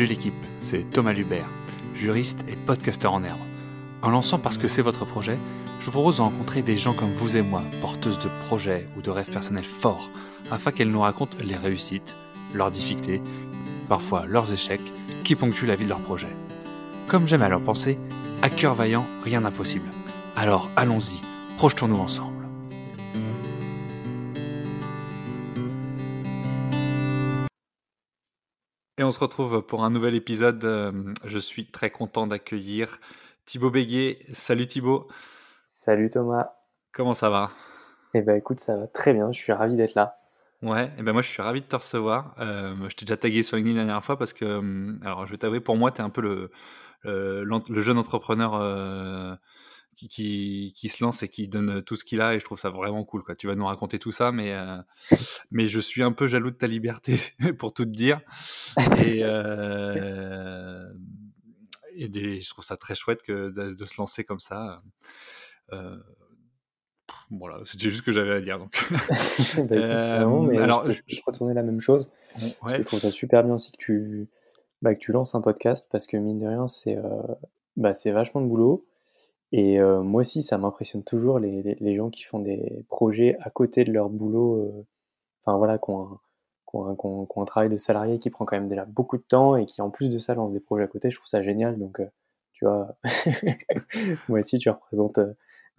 Salut l'équipe, c'est Thomas Lubert, juriste et podcasteur en herbe. En lançant parce que c'est votre projet, je vous propose de rencontrer des gens comme vous et moi, porteuses de projets ou de rêves personnels forts, afin qu'elles nous racontent les réussites, leurs difficultés, parfois leurs échecs, qui ponctuent la vie de leur projet. Comme j'aime à leur penser, à cœur vaillant, rien d'impossible. Alors allons-y, projetons-nous ensemble. Et on se retrouve pour un nouvel épisode. Euh, je suis très content d'accueillir Thibaut Béguet. Salut Thibaut. Salut Thomas. Comment ça va? Eh ben écoute, ça va très bien. Je suis ravi d'être là. Ouais, et eh ben moi je suis ravi de te recevoir. Euh, je t'ai déjà tagué sur LinkedIn la dernière fois parce que, euh, alors je vais t'avouer, pour moi, tu es un peu le, le, jeune entrepreneur qui, qui, se lance et qui donne tout ce qu'il a et je trouve ça vraiment cool quoi. Tu vas nous raconter tout ça mais euh, mais je suis un peu jaloux de ta liberté pour tout te dire et euh, et je trouve ça très chouette que de, se lancer comme ça. Euh, voilà, c'était juste ce que j'avais à dire. Donc. bah, alors, je, je, retournais la même chose. Je trouve ça super bien aussi que tu, bah, que tu lances un podcast parce que mine de rien, c'est bah, vachement de boulot. Et moi aussi, ça m'impressionne toujours les, gens qui font des projets à côté de leur boulot, enfin voilà, qui ont, un, un, travail de salarié qui prend quand même déjà beaucoup de temps et qui en plus de ça lancent des projets à côté. Je trouve ça génial. Donc, tu vois, moi aussi, tu représentes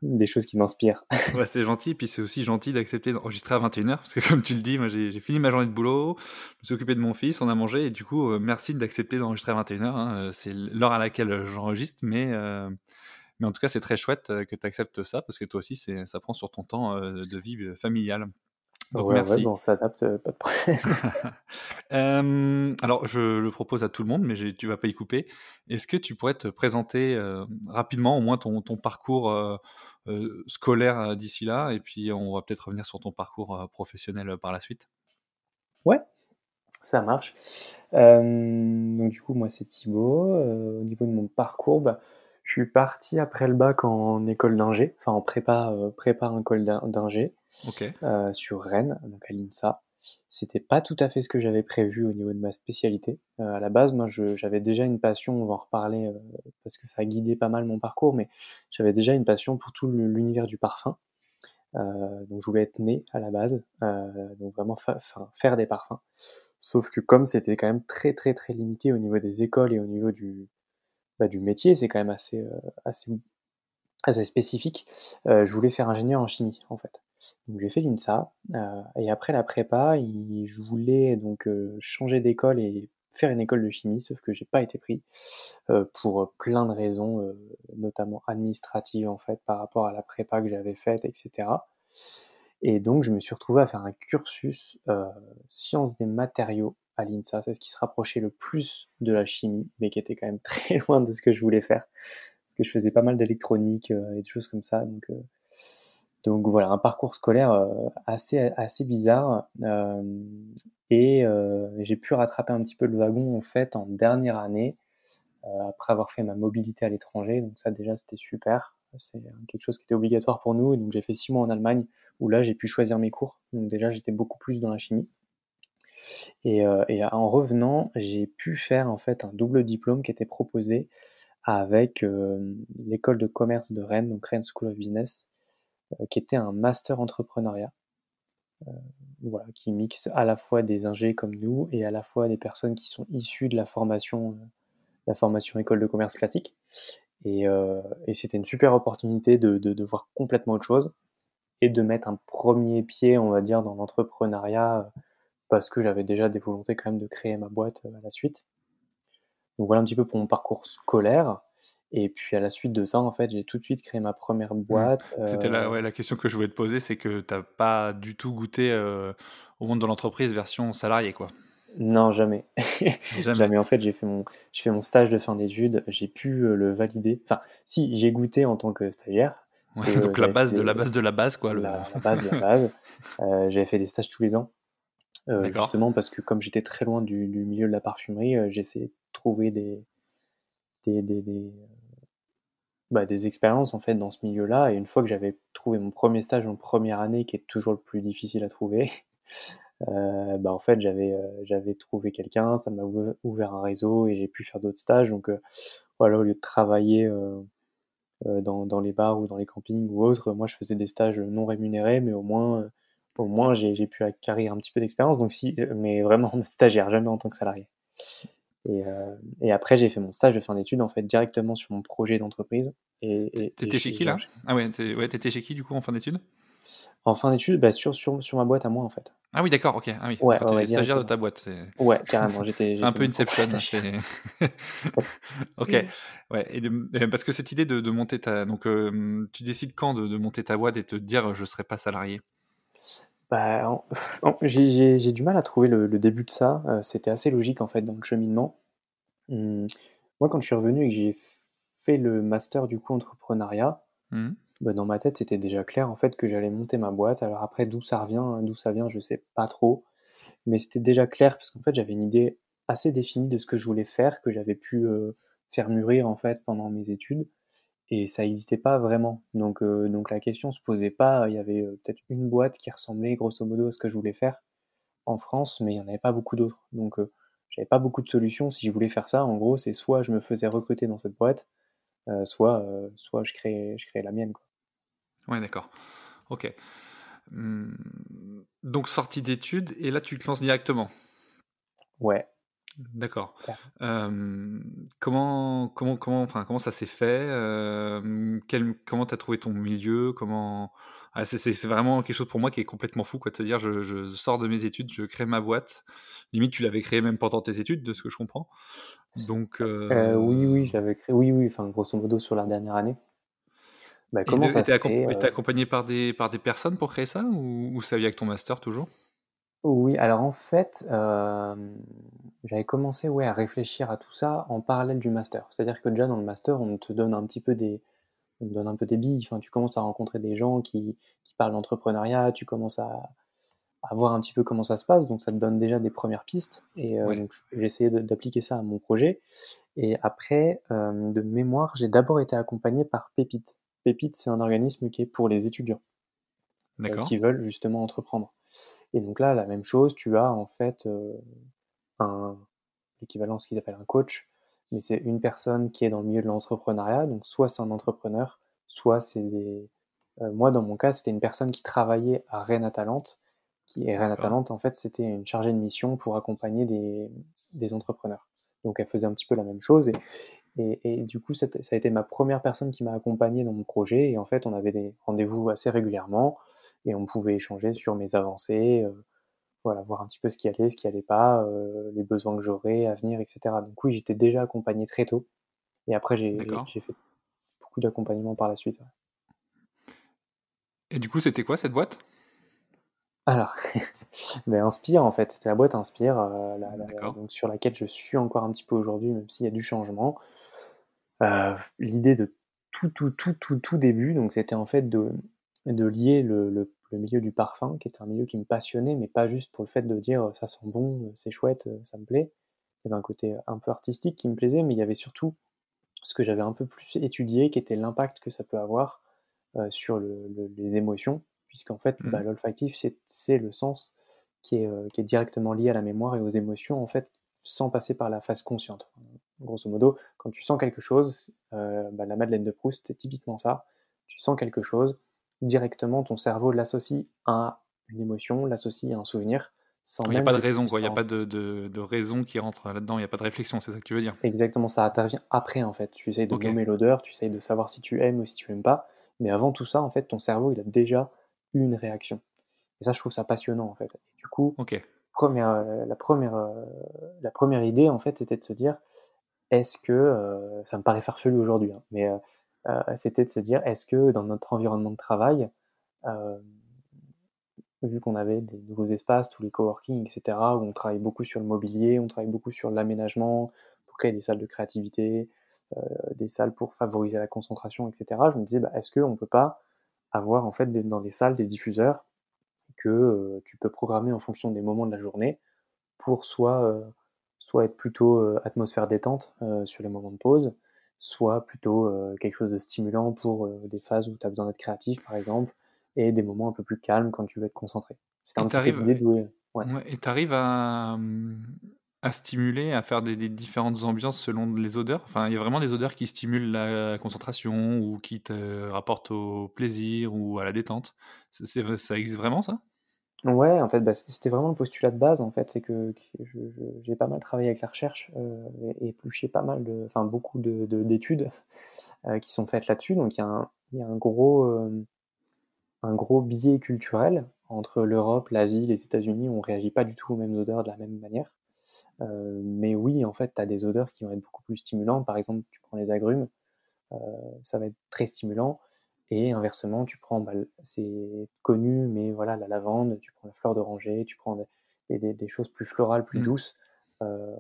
des choses qui m'inspirent. ouais, c'est gentil. Puis c'est aussi gentil d'accepter d'enregistrer à 21h. Parce que comme tu le dis, moi j'ai fini ma journée de boulot, je me suis occupé de mon fils, on a mangé. Et du coup, merci d'accepter d'enregistrer à 21h. Hein. C'est l'heure à laquelle j'enregistre. Mais mais en tout cas, c'est très chouette euh, que tu acceptes ça parce que toi aussi, ça prend sur ton temps euh, de vie euh, familiale. Donc merci. on s'adapte, pas de problème. alors, je le propose à tout le monde, mais tu vas pas y couper. Est-ce que tu pourrais te présenter rapidement, au moins ton, ton parcours scolaire d'ici là, et puis on va peut-être revenir sur ton parcours professionnel par la suite? Ouais, ça marche. donc du coup, moi c'est Thibaut. au niveau de mon parcours, bah, je suis parti après le bac en école d'ingé, enfin en prépa, euh, prépa école d'ingé, euh, sur Rennes, donc à l'INSA. C'était pas tout à fait ce que j'avais prévu au niveau de ma spécialité. Euh, à la base, moi, j'avais déjà une passion, on va en reparler parce que ça a guidé pas mal mon parcours, mais j'avais déjà une passion pour tout l'univers du parfum. donc je voulais être né à la base, donc vraiment faire des parfums. Sauf que comme c'était quand même très très très limité au niveau des écoles et au niveau du, bah, du métier, c'est quand même assez, euh, assez, assez spécifique. Euh, je voulais faire ingénieur en chimie, en fait. Donc j'ai fait l'INSA, euh, et après la prépa, je voulais donc changer d'école et faire une école de chimie, sauf que j'ai pas été pris pour plein de raisons, notamment administratives en fait, par rapport à la prépa que j'avais faite, etc. Et donc je me suis retrouvé à faire un cursus sciences des matériaux à l'INSA. C'est ce qui se rapprochait le plus de la chimie, mais qui était quand même très loin de ce que je voulais faire. Parce que je faisais pas mal d'électronique euh, et de choses comme ça. Donc, euh, donc voilà, un parcours scolaire euh, assez, assez bizarre. et j'ai pu rattraper un petit peu le wagon en fait en dernière année, après avoir fait ma mobilité à l'étranger. Donc ça déjà c'était super. C'est quelque chose qui était obligatoire pour nous. Donc j'ai fait six mois en Allemagne où là j'ai pu choisir mes cours. Donc déjà j'étais beaucoup plus dans la chimie. Euh, et, en revenant, j'ai pu faire en fait un double diplôme qui était proposé avec euh, l'école de commerce de Rennes, donc Rennes School of Business, euh, qui était un master entrepreneuriat. qui mixe à la fois des ingés comme nous et à la fois des personnes qui sont issues de la formation, la formation école de commerce classique. Et, c'était une super opportunité de, de, voir complètement autre chose et de mettre un premier pied, on va dire, dans l'entrepreneuriat parce que j'avais déjà des volontés quand même de créer ma boîte euh, à la suite. Donc voilà un petit peu pour mon parcours scolaire. Et puis à la suite de ça, en fait, j'ai tout de suite créé ma première mmh. boîte. C'était la, euh, ouais, la question que je voulais te poser, c'est que tu n'as pas du tout goûté euh, au monde de l'entreprise version salarié, quoi. Non, jamais. jamais. En fait, j'ai fait mon, je fais mon stage de fin d'études, j'ai pu le valider. Enfin, si, j'ai goûté en tant que stagiaire. donc la base de la base de la base, quoi. La, base de la base. j'avais fait des stages tous les ans. Euh, justement parce que comme j'étais très loin du, milieu de la parfumerie, euh, j'essayais de trouver des, des, des, des, bah, des expériences en fait dans ce milieu-là. Et une fois que j'avais trouvé mon premier stage en première année, qui est toujours le plus difficile à trouver, bah, en fait, j'avais, j'avais trouvé quelqu'un, ça m'a ouvert un réseau et j'ai pu faire d'autres stages. Donc, voilà, au lieu de travailler, dans dans les bars ou dans les campings ou autres, moi, je faisais des stages non rémunérés, mais au moins, au moins j'ai pu acquérir un petit peu d'expérience. Donc si mais vraiment stagiaire, jamais en tant que salarié. Et, et après, j'ai fait mon stage de fin d'études, en fait, directement sur mon projet d'entreprise et et chez qui, là? Ah ouais, tu ouais, chez qui, du coup, en fin d'études? En fin d'études, bah, sur sur sur ma boîte à moi, en fait. Ah oui, d'accord, OK. Ah oui, Ouais, quand stagiaire de ta boîte, Ouais, carrément, j'étais c'est un peu Inception, c'est OK, ouais et de m parce que cette idée de de monter ta donc, tu décides quand de de monter ta boîte et te dire: «Je serai pas salarié»? Bah, j'ai du mal à trouver le le début de ça, heu, c'était assez logique, en fait, dans le cheminement. Mmh, moi, quand je suis revenu et que j'ai fait le master, du coup, entrepreneuriat, Mmh bah, dans ma tête, c'était déjà clair, en fait, que j'allais monter ma boîte. Alors après, d'où ça revient d'où ça vient, je sais pas trop, mais c'était déjà clair parce qu'en fait, j'avais une idée assez définie de ce que je voulais faire, que j'avais pu, heu, faire mûrir, en fait, pendant mes études et ça hésitait pas vraiment. Donc heu, donc la question se posait pas. Il y avait, heu, peut-être une boîte qui ressemblait grosso modo à ce que je voulais faire en France, mais il y en avait pas beaucoup d'autres. Donc heu, j'avais pas beaucoup de solutions. Si je voulais faire ça, en gros, c'est soit je me faisais recruter dans cette boîte, heu, soit, soit je créais je créais la mienne, quoi. Ouais, d'accord. OK. Mmh, donc sortie d'études et là, tu te lances directement? Ouais. D'accord. Comment comment comment enfin, comment ça s'est fait? Quel comment tu as trouvé ton milieu? Comment ah, c'est vraiment quelque chose pour moi qui est complètement fou, quoi, de se dire: «Je je sors de mes études, je crée ma boîte». Limite, tu l'avais créée même pendant tes études, de ce que je comprends. Donc Heu, oui, oui, heu je l'avais créé oui, oui, enfin, grosso modo sur la dernière année. Bah, comment et ça tu accompagné par des par des personnes pour créer ça ou ou ça vient avec ton master toujours? Oui, alors en fait, hem, j'avais commencé, ouais, à réfléchir à tout ça en parallèle du master. C'est-à-dire que déjà dans le master, on te donne un petit peu des on te donne un peu des billes, enfin, tu commences à rencontrer des gens qui qui parlent d'entrepreneuriat, tu commences à à voir un petit peu comment ça se passe, donc ça te donne déjà des premières pistes et donc j'ai essayé de d'appliquer ça à mon projet et après, hem, de mémoire, j'ai d'abord été accompagné par Pépite. Pépite, c'est un organisme qui est pour les étudiants, d'accord. qui veulent justement entreprendre et donc là, la même chose, tu as en fait, heu, un l'équivalent, ce qu'ils appellent un coach, mais c'est une personne qui est dans le milieu de l'entrepreneuriat, donc soit c'est un entrepreneur, soit c'est des heu, moi, dans mon cas, c'était une personne qui travaillait à Rennes Atalante, qui et Rennes. Atalante, en fait, c'était une chargée de mission pour accompagner des des entrepreneurs. Donc elle faisait un petit peu la même chose et et et du coup, ça a été ma première personne qui m'a accompagné dans mon projet et en fait, on avait des rendez-vous assez régulièrement et on pouvait échanger sur mes avancées, heu, voilà, voir un petit peu ce qui allait, ce qui allait pas, heu, les besoins que j'aurais à venir et cetera. Donc oui, j'étais déjà accompagné très tôt et après j'ai fait beaucoup d'accompagnement par la suite, ouais. Et du coup, c'était quoi cette boîte? Alors, beh, Inspire, en fait, c'était la boîte Inspire, la la D'accord. donc sur laquelle je suis encore un petit peu aujourd'hui, même s'il y a du changement. L'idée de tout, tout, tout, tout, tout début, donc c'était en fait de de lier le le le milieu du parfum, qui était un milieu qui me passionnait, mais pas juste pour le fait de dire, «Ça sent bon, c'est chouette, heu, ça me plaît». Il y avait un côté un peu artistique qui me plaisait, mais il y avait surtout ce que j'avais un peu plus étudié, qui était l'impact que ça peut avoir, heu, sur le le les émotions. Puisqu'en fait, Mmh bah, l'olfactif, c'est c'est le sens qui est, heu, qui est directement lié à la mémoire et aux émotions, en fait, sans passer par la phase consciente. Grosso modo, quand tu sens quelque chose, bah, la Madeleine de Proust, c'est typiquement ça. Tu sens quelque chose, directement ton cerveau l'associe à une émotion, l'associe à un souvenir, sans Il y a pas de raison, quoi, il y a pas de de de raison qui rentre là-dedans, il y a pas de réflexion, c'est ça que tu veux dire? exactement, ça intervient après, en fait. Tu essayes de OK. nommer l'odeur, tu essayes de savoir si tu aimes ou si tu aimes pas, mais avant tout ça, en fait, ton cerveau, il a déjà eu une réaction et ça, je trouve ça passionnant, en fait et du coup, OK. première, heu, la première, heu, la première idée, en fait, c'était de se dire: «Est-ce que», heu, ça me paraît farfelu aujourd'hui, hein, mais c'était de se dire: «Est-ce que dans notre environnement de travail, hem, vu qu'on avait des nouveaux espaces, tous les coworking et cetera, où on travaille beaucoup sur le mobilier, on travaille beaucoup sur l'aménagement pour créer des salles de créativité, heu, des salles pour favoriser la concentration et cetera». Je me disais: «Bah, est-ce qu'on peut pas avoir, en fait, dans les salles, des diffuseurs que, tu peux programmer en fonction des moments de la journée pour soit, soit être plutôt, atmosphère détente, sur les moments de pause, soit plutôt, heu, quelque chose de stimulant pour, heu, des phases où tu as besoin d'être créatif, par exemple et des moments un peu plus calmes quand tu veux être concentré. Et un petit peu de jouer Ouais. et tu arrives à, à stimuler, à faire des, différentes ambiances selon les odeurs? Enfin, il y a vraiment des odeurs qui stimulent la concentration ou qui te rapportent au plaisir ou à la détente? C'est, ça existe vraiment ça? Ouais, en fait, bah, c'était vraiment le postulat de base, en fait, c'est que, j'ai pas mal travaillé avec la recherche euh, et, épluché pas mal enfin beaucoup de, d'études euh, qui sont faites là-dessus. Donc il y a un, gros, euh, un gros biais culturel entre l'Europe, l'Asie, les États-Unis. On réagit pas du tout aux mêmes odeurs de la même manière. Mais oui, en fait, tu as des odeurs qui vont être beaucoup plus stimulantes. Par exemple, tu prends les agrumes, ça va être très stimulant. Et inversement, tu prends, bah, c'est connu, mais voilà, la lavande, tu prends la fleur d'oranger, tu prends des, choses plus florales, plus mmh. douces. Euh,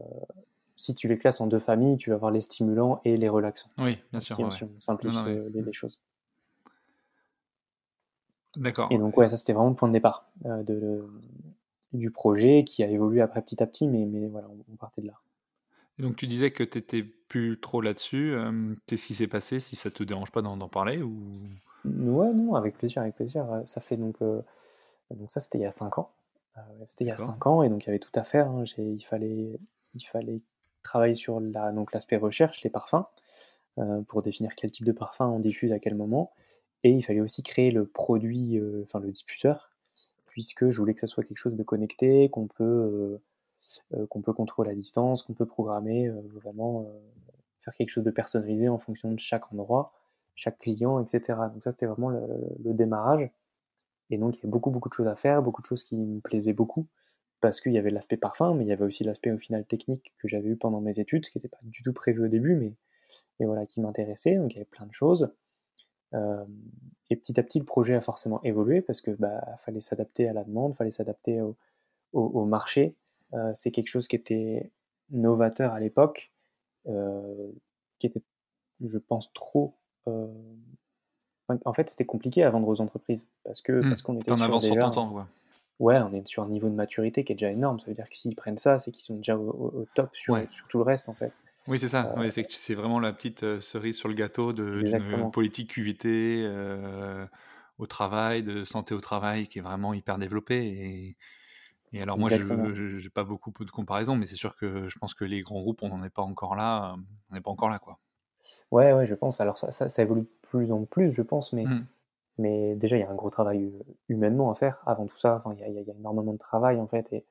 si tu les classes en deux familles, tu vas avoir les stimulants et les relaxants. Oui, bien sûr. on simplifie les, mmh. choses. D'accord. Et donc, ouais, ça c'était vraiment le point de départ de, du projet qui a évolué après petit à petit, mais, mais voilà, on, partait de là. Donc tu disais que tu n'étais plus trop là-dessus. Euh, qu'est-ce qui s'est passé si ça te dérange pas d'en parler ou... Ouais, non, avec plaisir, avec plaisir. Ça fait donc, euh, donc ça c'était il y a 5 ans. Euh, c'était il y a 5 ans et donc il y avait tout à faire. Hein. Il, fallait, il fallait travailler sur la, l'aspect recherche, les parfums, pour définir quel type de parfum on diffuse à quel moment. Et il fallait aussi créer le produit, enfin le diffuseur, puisque je voulais que ça soit quelque chose de connecté, qu'on peut, euh, euh, qu'on peut contrôler à distance, qu'on peut programmer, euh, vraiment faire quelque chose de personnalisé en fonction de chaque endroit, chaque client, etc. Donc ça, c'était vraiment le, démarrage. Et donc, il y avait beaucoup, beaucoup de choses à faire, beaucoup de choses qui me plaisaient beaucoup, parce qu'il y avait l'aspect parfum, mais il y avait aussi l'aspect au final technique que j'avais eu pendant mes études, ce qui n'était pas du tout prévu au début, mais voilà, qui m'intéressait. Donc, il y avait plein de choses. Euh, et petit à petit, le projet a forcément évolué parce que bah, fallait s'adapter à la demande, fallait s'adapter au, marché. Euh, c'est quelque chose qui était novateur à l'époque, euh, qui était, je pense, trop. En fait, c'était compliqué à vendre aux entreprises parce que mmh. parce qu'on était sur déjà, sur temps, Ouais, on est sur un niveau de maturité qui est déjà énorme. Ça veut dire que s'ils prennent ça, c'est qu'ils sont déjà au, top sur, sur, tout le reste, en fait. Oui, c'est ça. Euh, c'est vraiment la petite euh, cerise sur le gâteau d'une politique QVT euh, au travail, de santé au travail qui est vraiment hyper développée. Et, alors moi, je n'ai pas beaucoup de comparaisons, mais c'est sûr que je pense que les grands groupes, on n'en est pas encore là. On n'est pas encore là, quoi. Ouais, ouais, je pense. Alors ça, ça, évolue de plus en plus, je pense, mais, mmh. mais déjà, il y a un gros travail humainement à faire avant tout ça. Enfin, il y, y, a énormément de travail, en fait. Et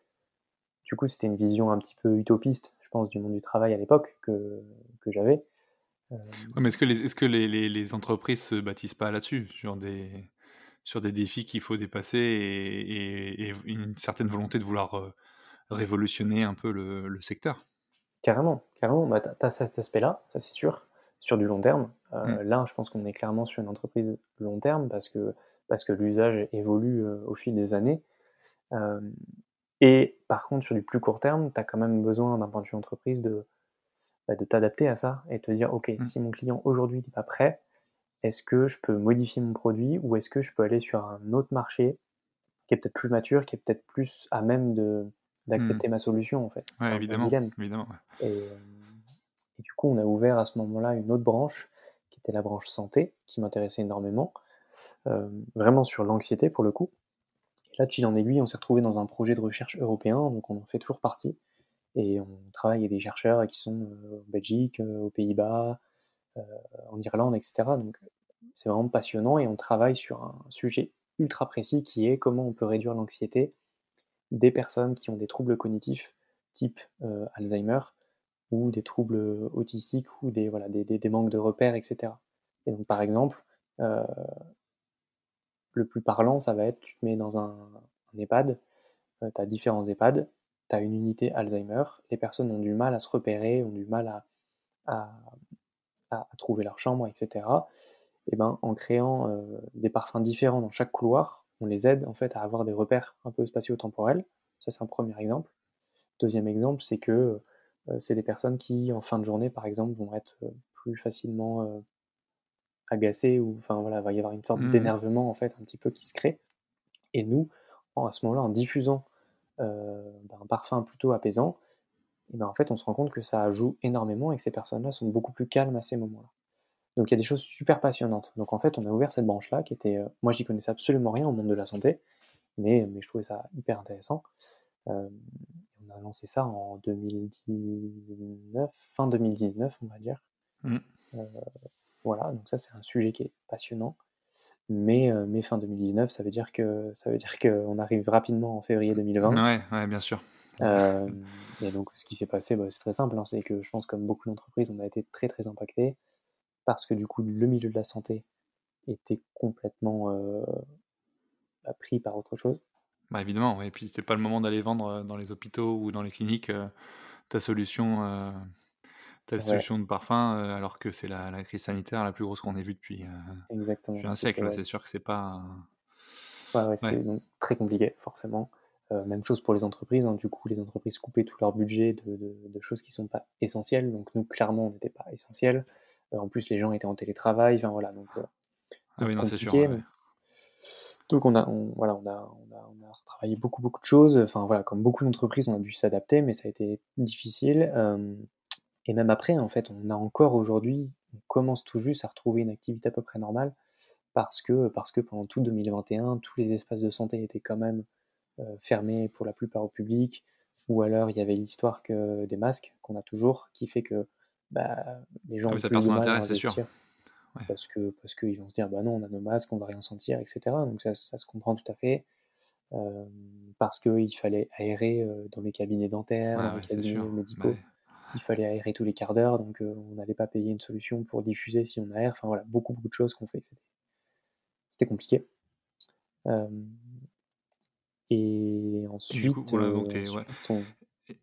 du coup, c'était une vision un petit peu utopiste je pense, du monde du travail à l'époque que, que j'avais. Euh, mais est-ce que, les, est-ce que les, les, les, entreprises se bâtissent pas là-dessus, sur des, sur des défis qu'il faut dépasser et, et, une certaine volonté de vouloir euh, révolutionner un peu le, le secteur Carrément, carrément. Bah, tu as cet aspect-là, ça c'est sûr, sur du long terme. Euh, mmh. Là, je pense qu'on est clairement sur une entreprise long terme parce que, parce que l'usage évolue au fil des années. Et par contre, sur du plus court terme, tu as quand même besoin d'un point de vue entreprise de, bah, de t'adapter à ça et te dire, OK, mmh. si mon client aujourd'hui n'est pas prêt, est-ce que je peux modifier mon produit ou est-ce que je peux aller sur un autre marché qui est peut-être plus mature, qui est peut-être plus à même de, d'accepter mmh. ma solution en fait? Ouais, évidemment. évidemment Et, euh, et, du coup, on a ouvert à ce moment-là une autre branche qui était la branche santé, qui m'intéressait énormément, euh, vraiment sur l'anxiété pour le coup. Là, de fil en aiguille, on s'est retrouvé dans un projet de recherche européen, donc on en fait toujours partie. Et on travaille avec des chercheurs qui sont euh, en Belgique, aux Pays-Bas, en Irlande, etc. Donc c'est vraiment passionnant et on travaille sur un sujet ultra précis qui est comment on peut réduire l'anxiété des personnes qui ont des troubles cognitifs type Alzheimer ou des troubles autistiques ou des, voilà, des, manques de repères, etc. Et donc par exemple, le plus parlant, ça va être, tu te mets dans un, EHPAD, euh, tu as différents EHPAD, tu as une unité Alzheimer, les personnes ont du mal à se repérer, ont du mal à, trouver leur chambre, etc. Et ben, en créant euh, des parfums différents dans chaque couloir, on les aide en fait à avoir des repères un peu spatio-temporels. Ça, c'est un premier exemple. Deuxième exemple, c'est que euh, c'est des personnes qui, en fin de journée, par exemple, vont être plus facilement agacé ou enfin voilà, va y avoir une sorte mmh d'énervement en fait un petit peu qui se crée. Et nous, à ce moment-là, en diffusant euh, ben, un parfum plutôt apaisant, et ben, en fait, on se rend compte que ça joue énormément et que ces personnes-là sont beaucoup plus calmes à ces moments-là. Donc il y a des choses super passionnantes. Donc en fait, on a ouvert cette branche-là qui était, euh, moi j'y connaissais absolument rien au monde de la santé, mais, mais je trouvais ça hyper intéressant. on a lancé ça en 2019, fin 2019, on va dire. Mmh. voilà, donc ça c'est un sujet qui est passionnant. Mais, mais fin 2019, ça veut dire que ça veut dire qu'on arrive rapidement en février 2020. Ouais, ouais bien sûr. Et donc ce qui s'est passé, bah, c'est très simple, hein, c'est que je pense comme beaucoup d'entreprises, on a été très très impacté parce que du coup le milieu de la santé était complètement bah, pris par autre chose. Bah évidemment, et puis c'est pas le moment d'aller vendre dans les hôpitaux ou dans les cliniques ta solution, ta solution de parfum, alors que c'est la, la, crise sanitaire la plus grosse qu'on ait vue depuis, Exactement, un siècle. C'est sûr que c'est pas. Ouais, ouais, c'est très compliqué, forcément. Même chose pour les entreprises. Hein. Du coup, les entreprises coupaient tout leur budget de, de, choses qui sont pas essentielles. Donc nous, clairement, on n'était pas essentiels. en plus, les gens étaient en télétravail. Enfin voilà, donc. ah oui, non, c'est sûr. Donc on a, voilà, on a, on a, on a retravaillé beaucoup, beaucoup de choses. Enfin voilà, comme beaucoup d'entreprises, on a dû s'adapter, mais ça a été difficile. et même après, en fait, on a encore aujourd'hui, on commence tout juste à retrouver une activité à peu près normale parce que, parce que pendant tout 2021, tous les espaces de santé étaient quand même fermés pour la plupart au public. Ou alors il y avait l'histoire que des masques qu'on a toujours, qui fait que bah, les gens ah, ça perd son intérêt, c'est sûr. Parce que parce qu'ils vont se dire bah non on a nos masques on va rien sentir etc donc ça, ça se comprend tout à fait. Euh, parce qu'il fallait aérer euh, dans les cabinets dentaires dans les cabinets médicaux. Il fallait aérer tous les quarts d'heure donc euh, on n'allait pas payer une solution pour diffuser si on aère. Enfin voilà beaucoup beaucoup de choses qu'on fait c'était compliqué et ensuite,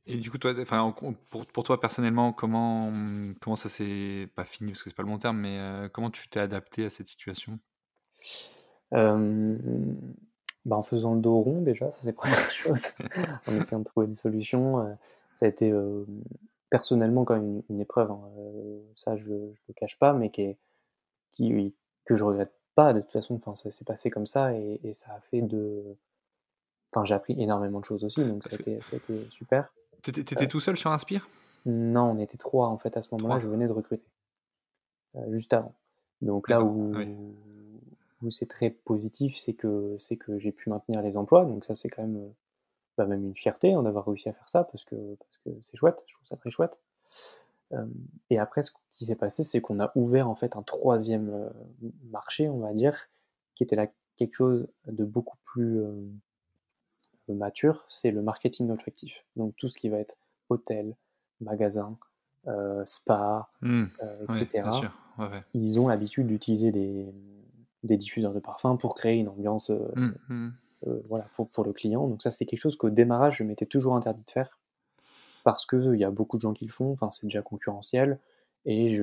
et du coup, toi, enfin, pour, pour, toi personnellement, comment, comment ça s'est pas fini parce que c'est pas le bon terme, mais euh, comment tu t'es adapté à cette situation? Euh, bah En faisant le dos rond déjà, ça c'est la première chose. en essayant de trouver des solutions, euh, ça a été personnellement quand même une, épreuve. Hein, ça, je, ne le cache pas, mais qui, est, qui que je regrette pas de toute façon. Enfin, ça s'est passé comme ça et, et ça a fait de Enfin, j'ai appris énormément de choses aussi, donc ça a, été, ça a, été, super. T'étais euh, tout seul sur Inspire? Non, on était trois en fait à ce moment-là. Je venais de recruter euh, juste avant. Donc là où, ah où c'est très positif, c'est que c'est que j'ai pu maintenir les emplois. Donc ça, c'est quand même euh, bah, même une fierté hein, d'avoir réussi à faire ça parce que parce que c'est chouette. Je trouve ça très chouette. et après, ce qui s'est passé, c'est qu'on a ouvert en fait un troisième marché, on va dire, qui était là quelque chose de beaucoup plus mature, c'est le marketing olfactif. Donc tout ce qui va être hôtel, magasin, euh, spa, mmh. euh, etc. Ils ont l'habitude d'utiliser des, diffuseurs de parfums pour créer une ambiance euh, mmh, mmh. voilà, pour, pour, le client. Donc ça, c'est quelque chose qu'au démarrage, je m'étais toujours interdit de faire parce qu'il y a beaucoup de gens qui le font, enfin, c'est déjà concurrentiel, et je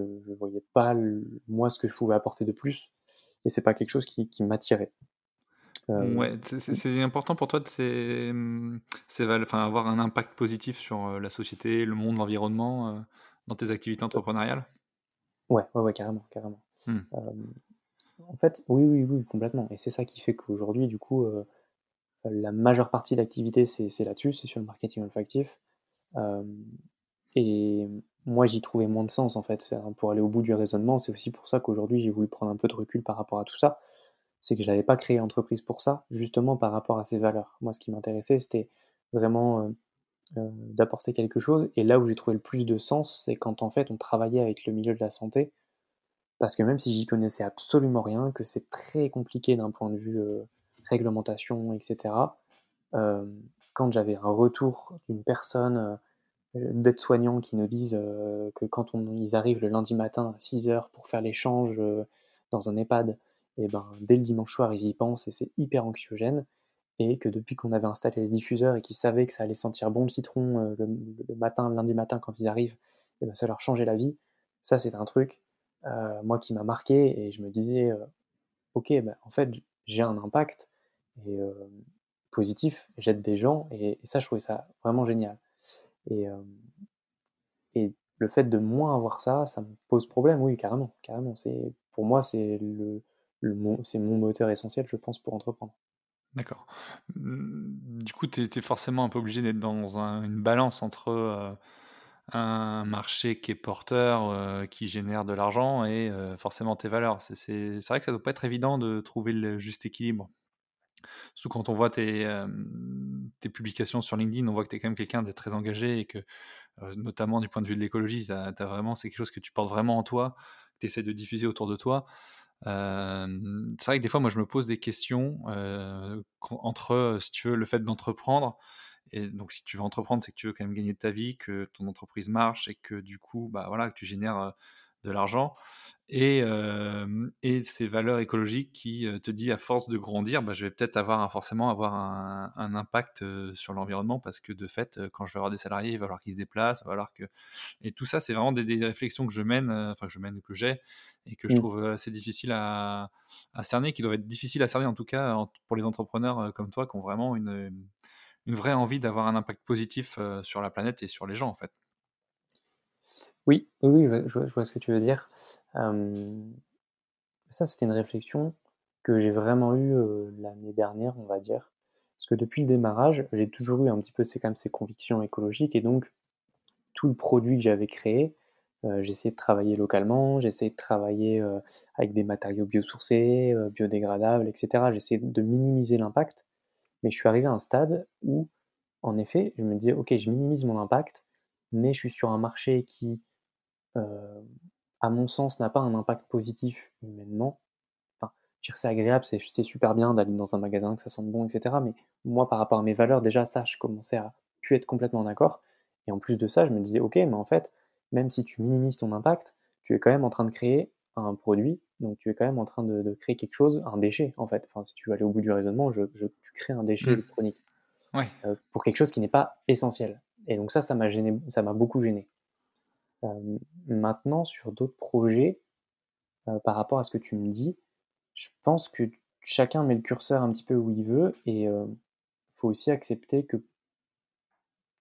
ne voyais pas, moi, ce que je pouvais apporter de plus, et c'est pas quelque chose qui, qui m'attirait. Euh, ouais, c'est important pour toi de mmh, enfin, avoir un impact positif sur euh, la société, le monde, l'environnement euh, dans tes activités entrepreneuriales? Ouais, ouais, ouais, carrément, carrément. Mmh. en fait, oui, oui, oui, complètement. Et c'est ça qui fait qu'aujourd'hui, du coup, la majeure partie de l'activité, c'est là-dessus, c'est sur le marketing olfactif. et moi, j'y trouvais moins de sens, en fait, pour aller au bout du raisonnement. C'est aussi pour ça qu'aujourd'hui, j'ai voulu prendre un peu de recul par rapport à tout ça c'est que je n'avais pas créé entreprise pour ça, justement par rapport à ces valeurs. Moi, ce qui m'intéressait, c'était vraiment euh, euh, d'apporter quelque chose. Et là où j'ai trouvé le plus de sens, c'est quand en fait on travaillait avec le milieu de la santé. Parce que même si j'y connaissais absolument rien, que c'est très compliqué d'un point de vue euh, réglementation, etc., quand j'avais un retour d'une personne, d'aide-soignant, qui nous disent que quand ils arrivent le lundi matin à 6 h pour faire l'échange dans un EHPAD, et ben, dès le dimanche soir, ils y pensent et c'est hyper anxiogène. Et que depuis qu'on avait installé les diffuseurs et qu'ils savaient que ça allait sentir bon le citron euh, le, matin, lundi matin quand ils arrivent, et ben, ça leur changeait la vie. Ça, c'est un truc, euh, moi, qui m'a marqué et je me disais, euh, ok, ben, en fait, j'ai un impact et, positif, j'aide des gens et, ça, je trouvais ça vraiment génial. Et, et le fait de moins avoir ça, ça me pose problème, oui, carrément, carrément. Pour moi, c'est le, c'est mon moteur essentiel, je pense, pour entreprendre. D'accord. Mmh, du coup, tu es, forcément un peu obligé d'être dans une balance entre euh, un marché qui est porteur, euh, qui génère de l'argent et euh, forcément tes valeurs. C'est vrai que ça ne doit pas être évident de trouver le juste équilibre. Surtout quand on voit tes, publications sur LinkedIn, on voit que tu es quand même quelqu'un de très engagé et que, notamment du point de vue de l'écologie, c'est quelque chose que tu portes vraiment en toi, que tu essaies de diffuser autour de toi. C'est vrai que des fois, moi, je me pose des questions entre, si tu veux, le fait d'entreprendre. Et donc, si tu veux entreprendre, c'est que tu veux quand même gagner de ta vie, que ton entreprise marche et que du coup, bah voilà, que tu génères de l'argent et, et ces valeurs écologiques qui te dit à force de grandir, bah, je vais peut-être avoir forcément avoir un, impact sur l'environnement parce que de fait, quand je vais avoir des salariés, il va falloir qu'ils se déplacent, il va falloir que et tout ça, c'est vraiment des, réflexions que je mène, enfin que je mène que j'ai et que je mmh. trouve assez difficile à, à, cerner, qui doivent être difficiles à cerner en tout cas pour les entrepreneurs comme toi qui ont vraiment une, une vraie envie d'avoir un impact positif sur la planète et sur les gens en fait. Oui, oui, je vois, ce que tu veux dire. Ça, c'était une réflexion que j'ai vraiment eue l'année dernière, on va dire. Parce que depuis le démarrage, j'ai toujours eu un petit peu ces, convictions écologiques et donc tout le produit que j'avais créé, j'essayais de travailler localement, j'essayais de travailler avec des matériaux biosourcés, biodégradables, etc. J'essayais de minimiser l'impact, mais je suis arrivé à un stade où, en effet, je me disais, ok, je minimise mon impact, mais je suis sur un marché qui à mon sens, n'a pas un impact positif humainement. Enfin, c'est agréable, c'est super bien d'aller dans un magasin, que ça sente bon, etc. Mais moi, par rapport à mes valeurs, déjà, ça, je commençais à plus être complètement d'accord. Et en plus de ça, je me disais, ok, mais en fait, même si tu minimises ton impact, tu es quand même en train de créer un produit, donc tu es quand même en train de, créer quelque chose, un déchet, en fait. Enfin, si tu veux aller au bout du raisonnement, je, tu crées un déchet mmh. électronique. Euh, pour quelque chose qui n'est pas essentiel. Et donc ça, ça m'a gêné, ça m'a beaucoup gêné maintenant, sur d'autres projets, par rapport à ce que tu me dis, je pense que chacun met le curseur un petit peu où il veut et il faut aussi accepter que